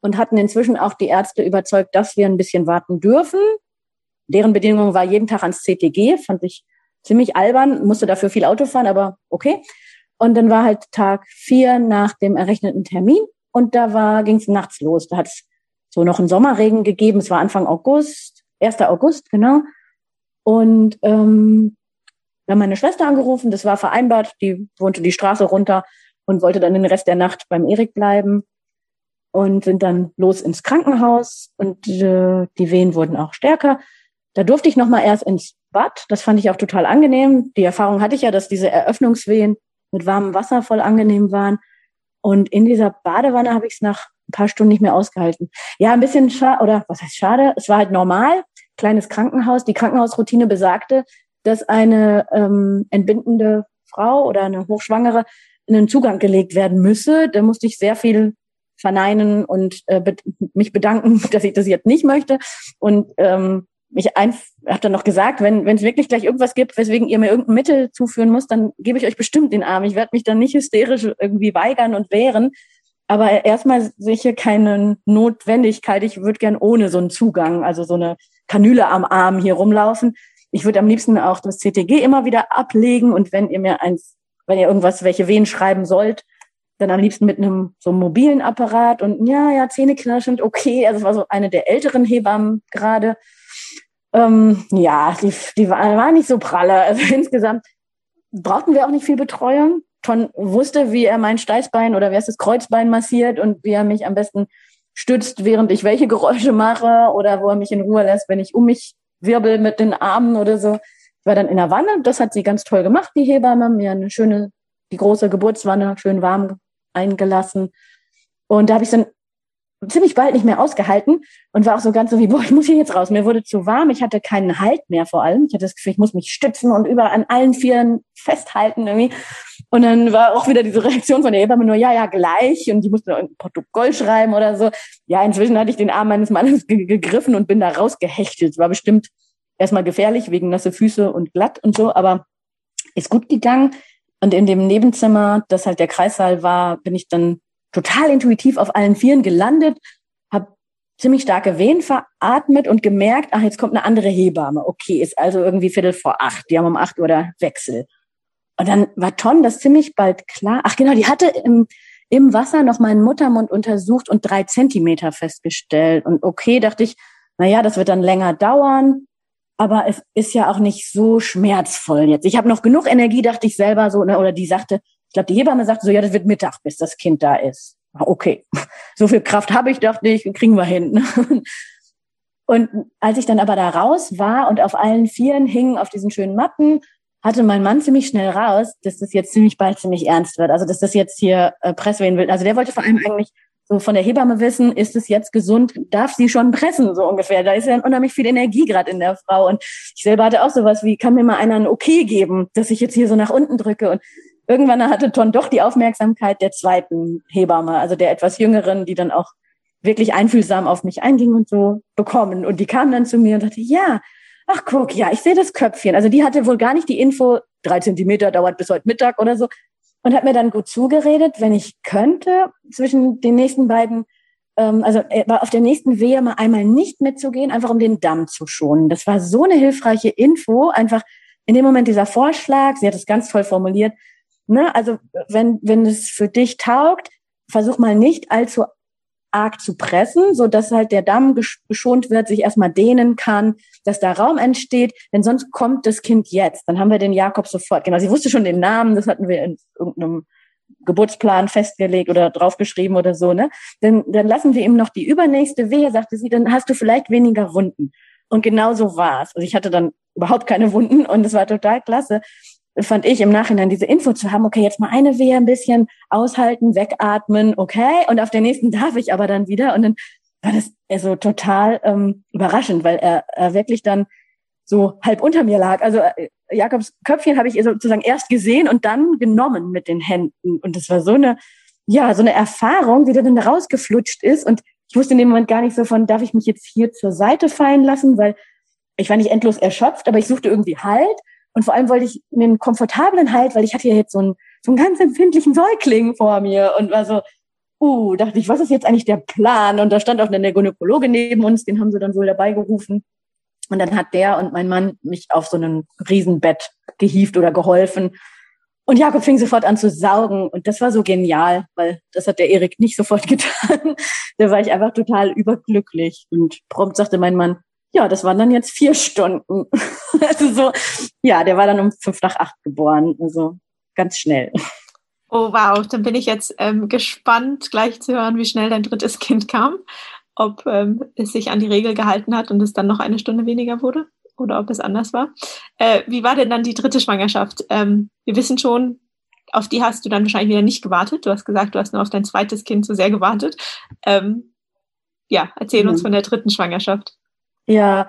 S2: und hatten inzwischen auch die Ärzte überzeugt, dass wir ein bisschen warten dürfen. Deren Bedingung war jeden Tag ans CTG, fand ich ziemlich albern, musste dafür viel Auto fahren, aber okay. Und dann war halt Tag vier nach dem errechneten Termin und da war ging es nachts los. Da hat es so noch einen Sommerregen gegeben. Es war Anfang August, 1. August, genau. Und ähm, haben meine Schwester angerufen, das war vereinbart, die wohnte die Straße runter und wollte dann den Rest der Nacht beim Erik bleiben und sind dann los ins Krankenhaus und äh, die Wehen wurden auch stärker. Da durfte ich noch mal erst ins Bad. Das fand ich auch total angenehm. Die Erfahrung hatte ich ja, dass diese Eröffnungswehen mit warmem Wasser voll angenehm waren. Und in dieser Badewanne habe ich es nach ein paar Stunden nicht mehr ausgehalten. Ja, ein bisschen schade, oder was heißt schade? Es war halt normal, kleines Krankenhaus. Die Krankenhausroutine besagte, dass eine ähm, entbindende Frau oder eine Hochschwangere in einen Zugang gelegt werden müsse. Da musste ich sehr viel verneinen und äh, be mich bedanken, dass ich das jetzt nicht möchte. Und ähm, ein, habe dann noch gesagt, wenn es wirklich gleich irgendwas gibt, weswegen ihr mir irgendein Mittel zuführen müsst, dann gebe ich euch bestimmt den Arm. Ich werde mich dann nicht hysterisch irgendwie weigern und wehren. Aber erstmal sehe ich hier keine Notwendigkeit. Ich würde gern ohne so einen Zugang, also so eine Kanüle am Arm hier rumlaufen. Ich würde am liebsten auch das CTG immer wieder ablegen und wenn ihr mir eins, wenn ihr irgendwas, welche Wehen schreiben sollt, dann am liebsten mit einem so einem mobilen Apparat und ja, ja, Zähneknirschend, okay. Also es war so eine der älteren Hebammen gerade. Ähm, ja, die, die war, war nicht so pralle. Also insgesamt brauchten wir auch nicht viel Betreuung. Ton wusste, wie er mein Steißbein oder wie er das Kreuzbein massiert und wie er mich am besten stützt, während ich welche Geräusche mache oder wo er mich in Ruhe lässt, wenn ich um mich wirbel mit den Armen oder so. Ich war dann in der Wanne. Das hat sie ganz toll gemacht, die Hebamme. Mir eine schöne, die große Geburtswanne schön warm eingelassen. Und da habe ich dann ziemlich bald nicht mehr ausgehalten und war auch so ganz so wie, boah, ich muss hier jetzt raus. Mir wurde zu warm, ich hatte keinen Halt mehr vor allem. Ich hatte das Gefühl, ich muss mich stützen und überall an allen Vieren festhalten irgendwie. Und dann war auch wieder diese Reaktion von der Hebamme nur, ja, ja, gleich. Und die musste ein Protokoll schreiben oder so. Ja, inzwischen hatte ich den Arm meines Mannes gegriffen und bin da rausgehechtelt. War bestimmt erstmal gefährlich wegen nasse Füße und glatt und so, aber ist gut gegangen. Und in dem Nebenzimmer, das halt der Kreissaal war, bin ich dann total intuitiv auf allen Vieren gelandet, habe ziemlich starke Wehen veratmet und gemerkt, ach, jetzt kommt eine andere Hebamme. Okay, ist also irgendwie Viertel vor acht. Die haben um acht Uhr der Wechsel. Und dann war Ton das ziemlich bald klar. Ach genau, die hatte im, im Wasser noch meinen Muttermund untersucht und drei Zentimeter festgestellt. Und okay, dachte ich, na ja, das wird dann länger dauern aber es ist ja auch nicht so schmerzvoll jetzt. Ich habe noch genug Energie, dachte ich selber so, ne, oder die sagte, ich glaube, die Hebamme sagte so, ja, das wird Mittag, bis das Kind da ist. Okay, so viel Kraft habe ich, dachte ich, kriegen wir hin. Und als ich dann aber da raus war und auf allen Vieren hing auf diesen schönen Matten, hatte mein Mann ziemlich schnell raus, dass das jetzt ziemlich bald ziemlich ernst wird. Also dass das jetzt hier äh, Presswehen will. Also der wollte vor allem eigentlich so von der Hebamme wissen, ist es jetzt gesund, darf sie schon pressen, so ungefähr. Da ist ja unheimlich viel Energie gerade in der Frau. Und ich selber hatte auch sowas wie, kann mir mal einer ein Okay geben, dass ich jetzt hier so nach unten drücke. Und irgendwann hatte Ton doch die Aufmerksamkeit der zweiten Hebamme, also der etwas jüngeren, die dann auch wirklich einfühlsam auf mich einging und so bekommen. Und die kam dann zu mir und sagte, ja, ach guck, ja, ich sehe das Köpfchen. Also die hatte wohl gar nicht die Info, drei Zentimeter dauert bis heute Mittag oder so, und hat mir dann gut zugeredet, wenn ich könnte, zwischen den nächsten beiden, ähm, also äh, auf der nächsten Wehe mal einmal nicht mitzugehen, einfach um den Damm zu schonen. Das war so eine hilfreiche Info, einfach in dem Moment dieser Vorschlag, sie hat es ganz toll formuliert, ne, also wenn, wenn es für dich taugt, versuch mal nicht allzu arg zu pressen, so dass halt der Damm geschont wird, sich erstmal dehnen kann, dass da Raum entsteht, denn sonst kommt das Kind jetzt. Dann haben wir den Jakob sofort. Genau, sie wusste schon den Namen, das hatten wir in irgendeinem Geburtsplan festgelegt oder draufgeschrieben oder so, ne? Dann, dann lassen wir ihm noch die übernächste Wehe, sagte sie, dann hast du vielleicht weniger Wunden. Und genau so war es. Also ich hatte dann überhaupt keine Wunden und es war total klasse fand ich im Nachhinein diese Info zu haben, okay, jetzt mal eine Wehe ein bisschen aushalten, wegatmen, okay, und auf der nächsten darf ich aber dann wieder und dann war das also total ähm, überraschend, weil er, er wirklich dann so halb unter mir lag. Also äh, Jakobs Köpfchen habe ich sozusagen erst gesehen und dann genommen mit den Händen. Und das war so eine, ja, so eine Erfahrung, wie der dann da rausgeflutscht ist. Und ich wusste in dem Moment gar nicht so von, darf ich mich jetzt hier zur Seite fallen lassen, weil ich war nicht endlos erschöpft, aber ich suchte irgendwie Halt. Und vor allem wollte ich einen komfortablen Halt, weil ich hatte ja jetzt so einen, so einen ganz empfindlichen Säugling vor mir und war so, uh, dachte ich, was ist jetzt eigentlich der Plan? Und da stand auch dann der Gynäkologe neben uns, den haben sie dann wohl dabei gerufen. Und dann hat der und mein Mann mich auf so ein Riesenbett gehievt oder geholfen. Und Jakob fing sofort an zu saugen. Und das war so genial, weil das hat der Erik nicht sofort getan. da war ich einfach total überglücklich. Und prompt sagte mein Mann, ja, das waren dann jetzt vier Stunden. also so, ja, der war dann um fünf nach acht geboren. Also ganz schnell.
S1: Oh wow, dann bin ich jetzt ähm, gespannt, gleich zu hören, wie schnell dein drittes Kind kam. Ob ähm, es sich an die Regel gehalten hat und es dann noch eine Stunde weniger wurde oder ob es anders war. Äh, wie war denn dann die dritte Schwangerschaft? Ähm, wir wissen schon, auf die hast du dann wahrscheinlich wieder nicht gewartet. Du hast gesagt, du hast nur auf dein zweites Kind so sehr gewartet. Ähm, ja, erzähl mhm. uns von der dritten Schwangerschaft.
S2: Ja,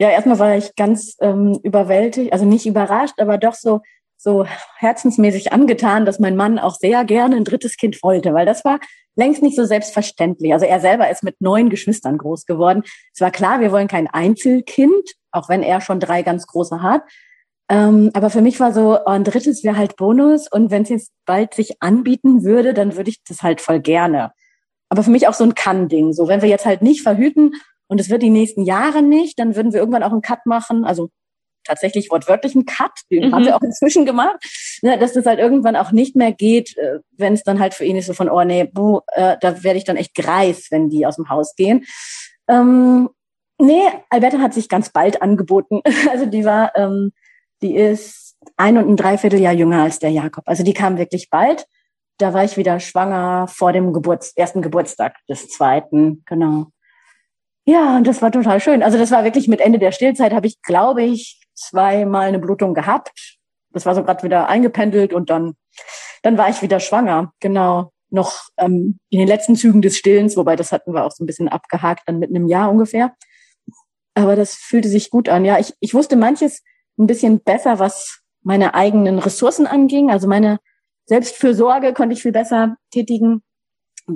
S2: ja, erstmal war ich ganz ähm, überwältigt, also nicht überrascht, aber doch so so herzensmäßig angetan, dass mein Mann auch sehr gerne ein drittes Kind wollte, weil das war längst nicht so selbstverständlich. Also er selber ist mit neun Geschwistern groß geworden. Es war klar, wir wollen kein Einzelkind, auch wenn er schon drei ganz große hat. Ähm, aber für mich war so, oh, ein drittes wäre halt Bonus und wenn es jetzt bald sich anbieten würde, dann würde ich das halt voll gerne. Aber für mich auch so ein Kann-Ding. So, wenn wir jetzt halt nicht verhüten und es wird die nächsten Jahre nicht, dann würden wir irgendwann auch einen Cut machen. Also tatsächlich wortwörtlich einen Cut, den mhm. haben wir auch inzwischen gemacht, ne, dass das halt irgendwann auch nicht mehr geht, äh, wenn es dann halt für ihn ist so von, oh nee, buh, äh, da werde ich dann echt greis, wenn die aus dem Haus gehen. Ähm, nee, Alberta hat sich ganz bald angeboten. Also die war, ähm, die ist ein und ein Dreivierteljahr jünger als der Jakob. Also die kam wirklich bald. Da war ich wieder schwanger vor dem Geburts ersten Geburtstag des zweiten, genau. Ja, und das war total schön. Also das war wirklich mit Ende der Stillzeit habe ich, glaube ich, zweimal eine Blutung gehabt. Das war so gerade wieder eingependelt und dann, dann war ich wieder schwanger. Genau. Noch ähm, in den letzten Zügen des Stillens, wobei das hatten wir auch so ein bisschen abgehakt, dann mit einem Jahr ungefähr. Aber das fühlte sich gut an. Ja, ich, ich wusste manches ein bisschen besser, was meine eigenen Ressourcen anging. Also meine Selbstfürsorge konnte ich viel besser tätigen.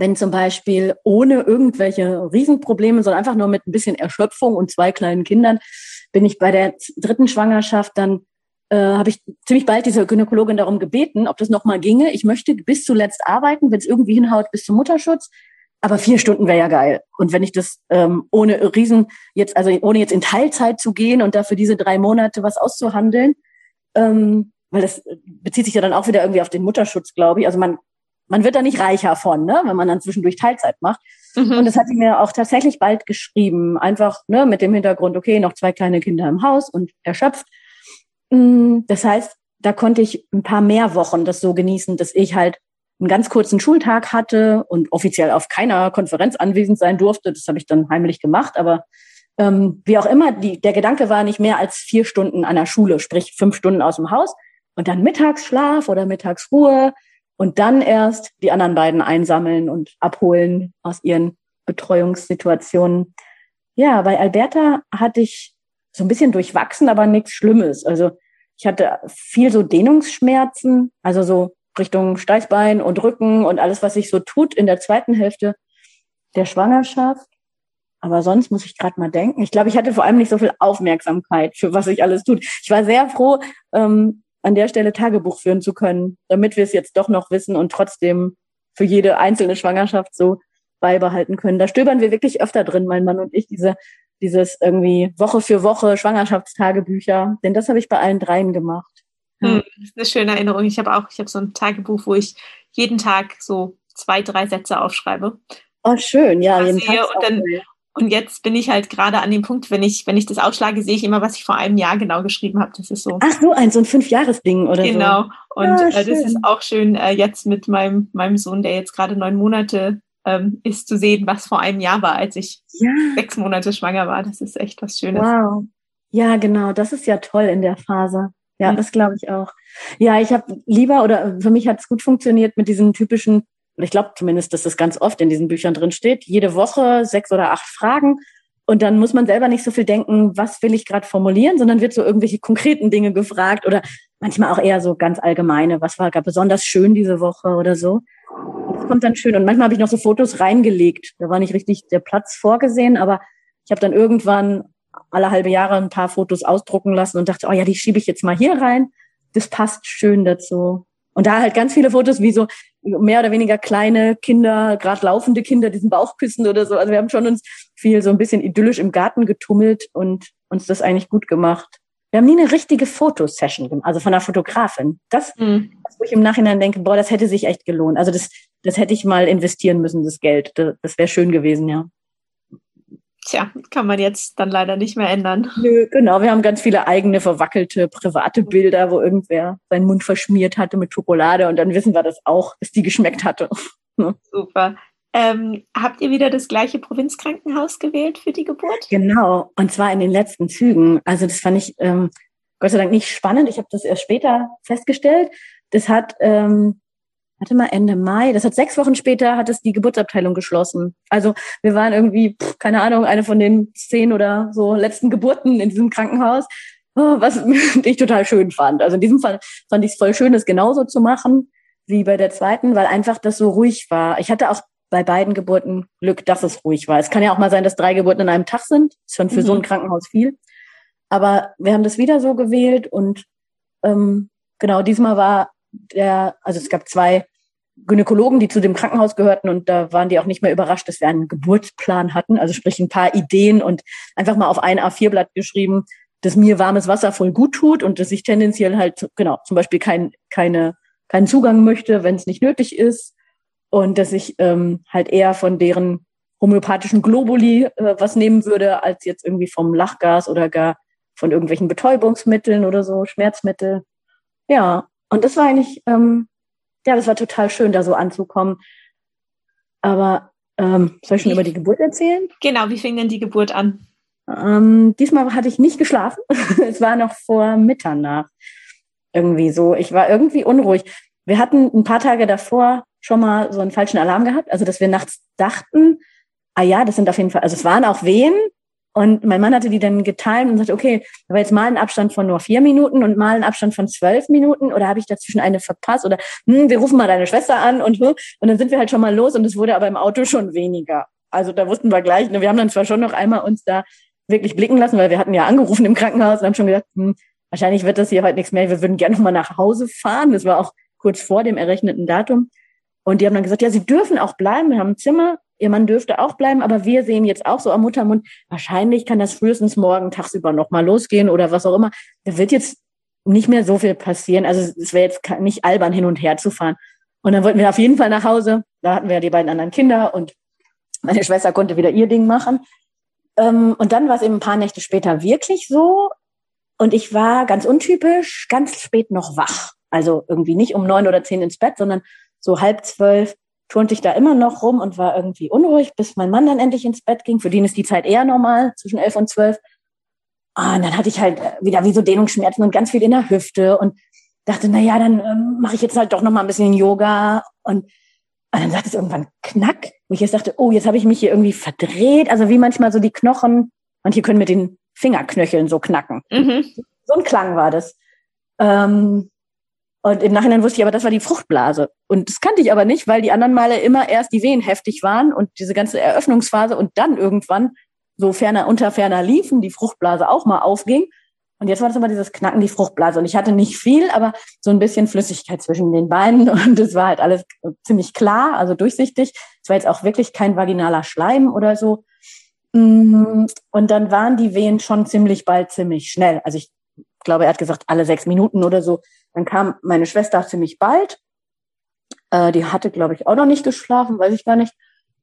S2: Wenn zum Beispiel ohne irgendwelche Riesenprobleme, sondern einfach nur mit ein bisschen Erschöpfung und zwei kleinen Kindern bin ich bei der dritten Schwangerschaft dann äh, habe ich ziemlich bald diese Gynäkologin darum gebeten, ob das nochmal ginge. Ich möchte bis zuletzt arbeiten, wenn es irgendwie hinhaut, bis zum Mutterschutz. Aber vier Stunden wäre ja geil. Und wenn ich das ähm, ohne Riesen jetzt, also ohne jetzt in Teilzeit zu gehen und dafür diese drei Monate was auszuhandeln, ähm, weil das bezieht sich ja dann auch wieder irgendwie auf den Mutterschutz, glaube ich. Also man man wird da nicht reicher von, ne, wenn man dann zwischendurch Teilzeit macht. Mhm. Und das hat sie mir auch tatsächlich bald geschrieben, einfach ne, mit dem Hintergrund, okay, noch zwei kleine Kinder im Haus und erschöpft. Mm, das heißt, da konnte ich ein paar mehr Wochen das so genießen, dass ich halt einen ganz kurzen Schultag hatte und offiziell auf keiner Konferenz anwesend sein durfte. Das habe ich dann heimlich gemacht, aber ähm, wie auch immer, die, der Gedanke war nicht mehr als vier Stunden an der Schule, sprich fünf Stunden aus dem Haus und dann Mittagsschlaf oder Mittagsruhe und dann erst die anderen beiden einsammeln und abholen aus ihren Betreuungssituationen. Ja, bei Alberta hatte ich so ein bisschen durchwachsen, aber nichts Schlimmes. Also ich hatte viel so Dehnungsschmerzen, also so Richtung Steißbein und Rücken und alles, was sich so tut in der zweiten Hälfte der Schwangerschaft. Aber sonst muss ich gerade mal denken. Ich glaube, ich hatte vor allem nicht so viel Aufmerksamkeit für was sich alles tut. Ich war sehr froh, ähm, an der Stelle Tagebuch führen zu können, damit wir es jetzt doch noch wissen und trotzdem für jede einzelne Schwangerschaft so beibehalten können. Da stöbern wir wirklich öfter drin, mein Mann und ich, diese, dieses irgendwie Woche für Woche Schwangerschaftstagebücher, denn das habe ich bei allen dreien gemacht.
S1: Hm, das ist eine schöne Erinnerung. Ich habe auch, ich habe so ein Tagebuch, wo ich jeden Tag so zwei, drei Sätze aufschreibe.
S2: Oh, schön, ja. Jeden
S1: Tag und dann, und jetzt bin ich halt gerade an dem Punkt, wenn ich, wenn ich das ausschlage, sehe ich immer, was ich vor einem Jahr genau geschrieben habe. Das ist so.
S2: Ach so, ein so ein Fünfjahresding oder
S1: genau. so. Genau. Und ja, äh, das ist auch schön, äh, jetzt mit meinem, meinem Sohn, der jetzt gerade neun Monate ähm, ist, zu sehen, was vor einem Jahr war, als ich ja. sechs Monate schwanger war. Das ist echt was Schönes.
S2: Wow. Ja, genau. Das ist ja toll in der Phase. Ja, mhm. das glaube ich auch. Ja, ich habe lieber oder für mich hat es gut funktioniert mit diesen typischen ich glaube zumindest, dass das ganz oft in diesen Büchern drin steht, jede Woche sechs oder acht Fragen. Und dann muss man selber nicht so viel denken, was will ich gerade formulieren, sondern wird so irgendwelche konkreten Dinge gefragt oder manchmal auch eher so ganz allgemeine, was war gerade besonders schön diese Woche oder so. Das kommt dann schön. Und manchmal habe ich noch so Fotos reingelegt. Da war nicht richtig der Platz vorgesehen, aber ich habe dann irgendwann alle halbe Jahre ein paar Fotos ausdrucken lassen und dachte, oh ja, die schiebe ich jetzt mal hier rein. Das passt schön dazu. Und da halt ganz viele Fotos, wie so mehr oder weniger kleine Kinder, gerade laufende Kinder, diesen Bauch küssen oder so. Also wir haben schon uns viel so ein bisschen idyllisch im Garten getummelt und uns das eigentlich gut gemacht. Wir haben nie eine richtige Fotosession gemacht, also von einer Fotografin. Das, mhm. wo ich im Nachhinein denke, boah, das hätte sich echt gelohnt. Also das, das hätte ich mal investieren müssen, das Geld. Das, das wäre schön gewesen, ja.
S1: Tja, kann man jetzt dann leider nicht mehr ändern.
S2: Nö, genau. Wir haben ganz viele eigene verwackelte private Bilder, wo irgendwer seinen Mund verschmiert hatte mit Schokolade und dann wissen wir das auch, dass die geschmeckt hatte.
S1: Super. Ähm, habt ihr wieder das gleiche Provinzkrankenhaus gewählt für die Geburt?
S2: Genau, und zwar in den letzten Zügen. Also das fand ich ähm, Gott sei Dank nicht spannend. Ich habe das erst später festgestellt. Das hat ähm, warte mal, Ende Mai, das hat sechs Wochen später, hat es die Geburtsabteilung geschlossen. Also wir waren irgendwie, pff, keine Ahnung, eine von den zehn oder so letzten Geburten in diesem Krankenhaus, oh, was ich total schön fand. Also in diesem Fall fand ich es voll schön, das genauso zu machen wie bei der zweiten, weil einfach das so ruhig war. Ich hatte auch bei beiden Geburten Glück, dass es ruhig war. Es kann ja auch mal sein, dass drei Geburten in einem Tag sind. Ist schon für mhm. so ein mhm. Krankenhaus viel. Aber wir haben das wieder so gewählt und ähm, genau, diesmal war der, also es gab zwei Gynäkologen, die zu dem Krankenhaus gehörten und da waren die auch nicht mehr überrascht, dass wir einen Geburtsplan hatten, also sprich ein paar Ideen und einfach mal auf ein A4-Blatt geschrieben, dass mir warmes Wasser voll gut tut und dass ich tendenziell halt, genau, zum Beispiel kein, keine, keinen Zugang möchte, wenn es nicht nötig ist und dass ich ähm, halt eher von deren homöopathischen Globuli äh, was nehmen würde, als jetzt irgendwie vom Lachgas oder gar von irgendwelchen Betäubungsmitteln oder so, Schmerzmittel. Ja, und das war eigentlich, ähm, ja, das war total schön, da so anzukommen. Aber ähm, soll ich schon wie, über die Geburt erzählen?
S1: Genau, wie fing denn die Geburt an?
S2: Ähm, diesmal hatte ich nicht geschlafen. es war noch vor Mitternacht. Irgendwie so. Ich war irgendwie unruhig. Wir hatten ein paar Tage davor schon mal so einen falschen Alarm gehabt. Also, dass wir nachts dachten, ah ja, das sind auf jeden Fall, also es waren auch Wehen, und mein Mann hatte die dann getimt und sagte, okay, war jetzt mal ein Abstand von nur vier Minuten und mal ein Abstand von zwölf Minuten oder habe ich dazwischen eine verpasst oder hm, wir rufen mal deine Schwester an und hm, und dann sind wir halt schon mal los und es wurde aber im Auto schon weniger. Also da wussten wir gleich, ne, wir haben dann zwar schon noch einmal uns da wirklich blicken lassen, weil wir hatten ja angerufen im Krankenhaus und haben schon gesagt, hm, wahrscheinlich wird das hier heute nichts mehr, wir würden gerne noch mal nach Hause fahren. Das war auch kurz vor dem errechneten Datum. Und die haben dann gesagt, ja, sie dürfen auch bleiben, wir haben ein Zimmer, ihr Mann dürfte auch bleiben, aber wir sehen jetzt auch so am Muttermund, wahrscheinlich kann das frühestens morgen tagsüber nochmal losgehen oder was auch immer. Da wird jetzt nicht mehr so viel passieren. Also es wäre jetzt nicht albern, hin und her zu fahren. Und dann wollten wir auf jeden Fall nach Hause. Da hatten wir ja die beiden anderen Kinder und meine Schwester konnte wieder ihr Ding machen. Ähm, und dann war es eben ein paar Nächte später wirklich so. Und ich war ganz untypisch, ganz spät noch wach. Also irgendwie nicht um neun oder zehn ins Bett, sondern so halb zwölf turnte ich da immer noch rum und war irgendwie unruhig, bis mein Mann dann endlich ins Bett ging. Für den ist die Zeit eher normal, zwischen elf und zwölf. Ah, und dann hatte ich halt wieder wie so Dehnungsschmerzen und ganz viel in der Hüfte und dachte, na ja, dann ähm, mache ich jetzt halt doch noch mal ein bisschen Yoga und, und dann sagt es irgendwann knack, wo ich jetzt dachte, oh, jetzt habe ich mich hier irgendwie verdreht, also wie manchmal so die Knochen, manche können mit den Fingerknöcheln so knacken. Mhm. So ein Klang war das. Ähm, und im Nachhinein wusste ich aber, das war die Fruchtblase. Und das kannte ich aber nicht, weil die anderen Male immer erst die Wehen heftig waren und diese ganze Eröffnungsphase und dann irgendwann so ferner, unter ferner liefen, die Fruchtblase auch mal aufging. Und jetzt war das immer dieses Knacken, die Fruchtblase. Und ich hatte nicht viel, aber so ein bisschen Flüssigkeit zwischen den Beinen. Und es war halt alles ziemlich klar, also durchsichtig. Es war jetzt auch wirklich kein vaginaler Schleim oder so. Mm, und dann waren die Wehen schon ziemlich bald ziemlich schnell. Also ich glaube, er hat gesagt, alle sechs Minuten oder so dann kam meine Schwester ziemlich bald. Äh, die hatte, glaube ich, auch noch nicht geschlafen, weiß ich gar nicht.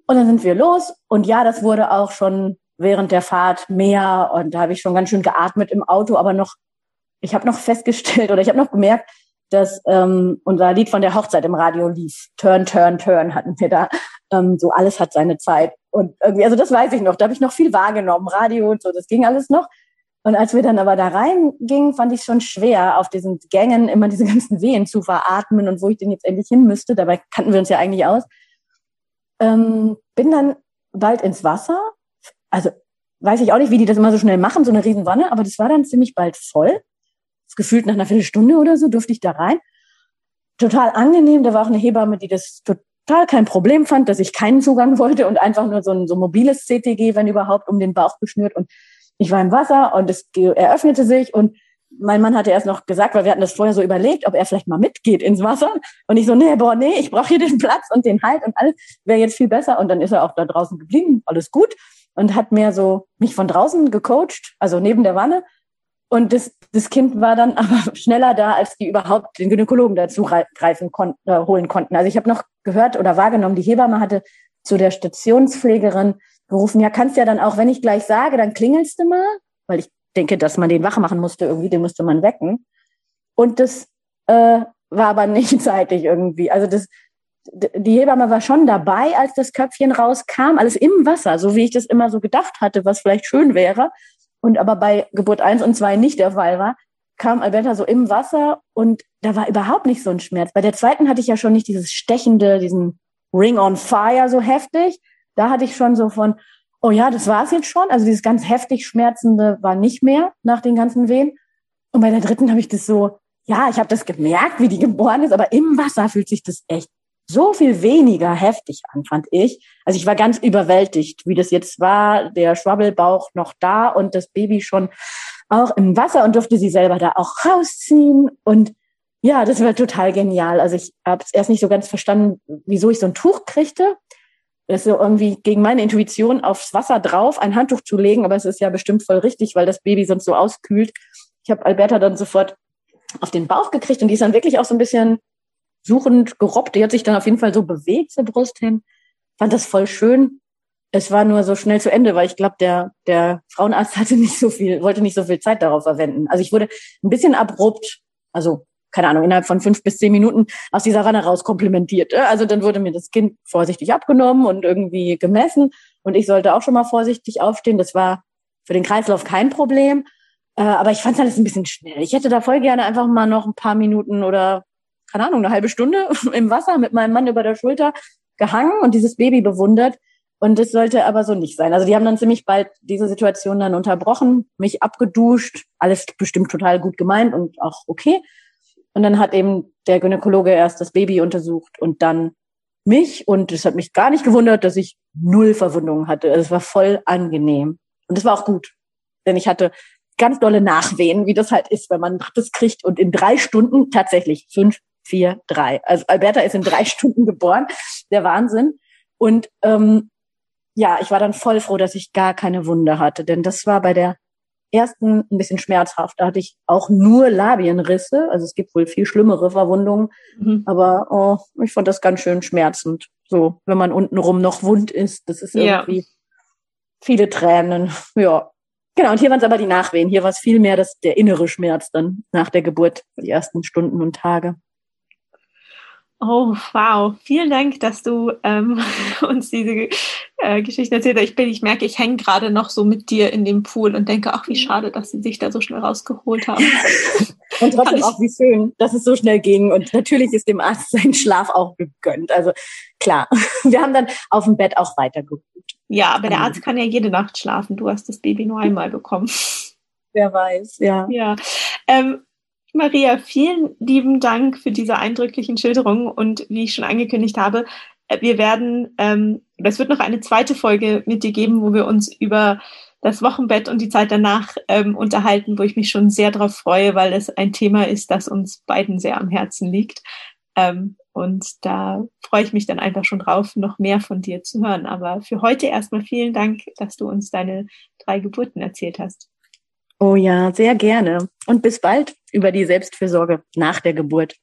S2: Und dann sind wir los. Und ja, das wurde auch schon während der Fahrt mehr. Und da habe ich schon ganz schön geatmet im Auto, aber noch, ich habe noch festgestellt oder ich habe noch gemerkt, dass ähm, unser Lied von der Hochzeit im Radio lief. Turn, turn, turn hatten wir da. Ähm, so alles hat seine Zeit. Und irgendwie, also das weiß ich noch. Da habe ich noch viel wahrgenommen. Radio und so, das ging alles noch. Und als wir dann aber da reingingen, fand ich es schon schwer, auf diesen Gängen immer diese ganzen Wehen zu veratmen und wo ich denn jetzt endlich hin müsste. Dabei kannten wir uns ja eigentlich aus. Ähm, bin dann bald ins Wasser. Also weiß ich auch nicht, wie die das immer so schnell machen, so eine Riesenwanne, aber das war dann ziemlich bald voll. Gefühlt nach einer Viertelstunde oder so durfte ich da rein. Total angenehm. Da war auch eine Hebamme, die das total kein Problem fand, dass ich keinen Zugang wollte und einfach nur so ein so mobiles CTG, wenn überhaupt, um den Bauch geschnürt. Und ich war im Wasser und es eröffnete sich und mein Mann hatte erst noch gesagt, weil wir hatten das vorher so überlegt, ob er vielleicht mal mitgeht ins Wasser. Und ich so, nee, boah, nee, ich brauche hier den Platz und den Halt und alles wäre jetzt viel besser. Und dann ist er auch da draußen geblieben, alles gut. Und hat mir so mich von draußen gecoacht, also neben der Wanne. Und das, das Kind war dann aber schneller da, als die überhaupt den Gynäkologen dazu greifen konnten, äh, holen konnten. Also ich habe noch gehört oder wahrgenommen, die Hebamme hatte zu der Stationspflegerin gerufen, ja, kannst ja dann auch, wenn ich gleich sage, dann klingelst du mal, weil ich denke, dass man den wach machen musste irgendwie, den musste man wecken. Und das äh, war aber nicht zeitig irgendwie. Also das, die Hebamme war schon dabei, als das Köpfchen rauskam, alles im Wasser, so wie ich das immer so gedacht hatte, was vielleicht schön wäre. Und aber bei Geburt eins und zwei nicht der Fall war, kam Alberta so im Wasser und da war überhaupt nicht so ein Schmerz. Bei der zweiten hatte ich ja schon nicht dieses stechende, diesen Ring on Fire so heftig. Da hatte ich schon so von, oh ja, das war's jetzt schon. Also dieses ganz heftig Schmerzende war nicht mehr nach den ganzen Wehen. Und bei der dritten habe ich das so, ja, ich habe das gemerkt, wie die geboren ist, aber im Wasser fühlt sich das echt so viel weniger heftig an, fand ich. Also ich war ganz überwältigt, wie das jetzt war, der Schwabbelbauch noch da und das Baby schon auch im Wasser und durfte sie selber da auch rausziehen. Und ja, das war total genial. Also ich habe es erst nicht so ganz verstanden, wieso ich so ein Tuch kriegte. Das ist so irgendwie gegen meine Intuition aufs Wasser drauf, ein Handtuch zu legen, aber es ist ja bestimmt voll richtig, weil das Baby sonst so auskühlt. Ich habe Alberta dann sofort auf den Bauch gekriegt und die ist dann wirklich auch so ein bisschen suchend gerobbt. Die hat sich dann auf jeden Fall so bewegt zur Brust hin. Fand das voll schön es war nur so schnell zu Ende, weil ich glaube, der, der Frauenarzt hatte nicht so viel, wollte nicht so viel Zeit darauf verwenden. Also ich wurde ein bisschen abrupt, also keine Ahnung, innerhalb von fünf bis zehn Minuten aus dieser Ranne raus komplimentiert. Also dann wurde mir das Kind vorsichtig abgenommen und irgendwie gemessen und ich sollte auch schon mal vorsichtig aufstehen. Das war für den Kreislauf kein Problem. Äh, aber ich fand es alles ein bisschen schnell. Ich hätte da voll gerne einfach mal noch ein paar Minuten oder, keine Ahnung, eine halbe Stunde im Wasser mit meinem Mann über der Schulter gehangen und dieses Baby bewundert. Und es sollte aber so nicht sein. Also die haben dann ziemlich bald diese Situation dann unterbrochen, mich abgeduscht, alles bestimmt total gut gemeint und auch okay. Und dann hat eben der Gynäkologe erst das Baby untersucht und dann mich. Und es hat mich gar nicht gewundert, dass ich null Verwundungen hatte. Also es war voll angenehm. Und es war auch gut. Denn ich hatte ganz dolle Nachwehen, wie das halt ist, wenn man das kriegt und in drei Stunden tatsächlich fünf, vier, drei. Also Alberta ist in drei Stunden geboren. Der Wahnsinn. Und ähm, ja, ich war dann voll froh, dass ich gar keine Wunde hatte, denn das war bei der ersten ein bisschen schmerzhaft. Da hatte ich auch nur Labienrisse, also es gibt wohl viel schlimmere Verwundungen, mhm. aber oh, ich fand das ganz schön schmerzend. So, wenn man untenrum noch wund ist, das ist irgendwie ja. viele Tränen. Ja. Genau, und hier waren es aber die Nachwehen. Hier war es viel mehr das, der innere Schmerz dann nach der Geburt, die ersten Stunden und Tage.
S1: Oh, wow. Vielen Dank, dass du ähm, uns diese äh, Geschichte erzählt hast. Ich, bin, ich merke, ich hänge gerade noch so mit dir in dem Pool und denke, ach, wie schade, dass sie sich da so schnell rausgeholt haben.
S2: und trotzdem auch, wie schön, dass es so schnell ging. Und natürlich ist dem Arzt sein Schlaf auch gegönnt. Also klar, wir haben dann auf dem Bett auch weitergeruht.
S1: Ja, aber der ähm. Arzt kann ja jede Nacht schlafen. Du hast das Baby nur einmal bekommen.
S2: Wer weiß, ja.
S1: Ja. Ähm, Maria, vielen lieben Dank für diese eindrücklichen Schilderungen und wie ich schon angekündigt habe, äh, wir werden, ähm, es wird noch eine zweite Folge mit dir geben, wo wir uns über das Wochenbett und die Zeit danach ähm, unterhalten, wo ich mich schon sehr darauf freue, weil es ein Thema ist, das uns beiden sehr am Herzen liegt. Ähm, und da freue ich mich dann einfach schon drauf, noch mehr von dir zu hören. Aber für heute erstmal vielen Dank, dass du uns deine drei Geburten erzählt hast.
S2: Oh ja, sehr gerne. Und bis bald über die Selbstfürsorge nach der Geburt.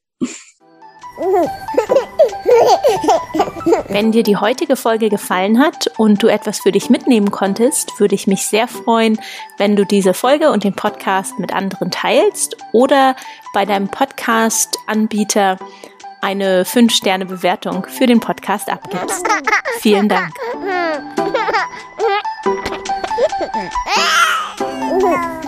S1: Wenn dir die heutige Folge gefallen hat und du etwas für dich mitnehmen konntest, würde ich mich sehr freuen, wenn du diese Folge und den Podcast mit anderen teilst oder bei deinem Podcast-Anbieter eine 5-Sterne-Bewertung für den Podcast abgibst. Vielen Dank.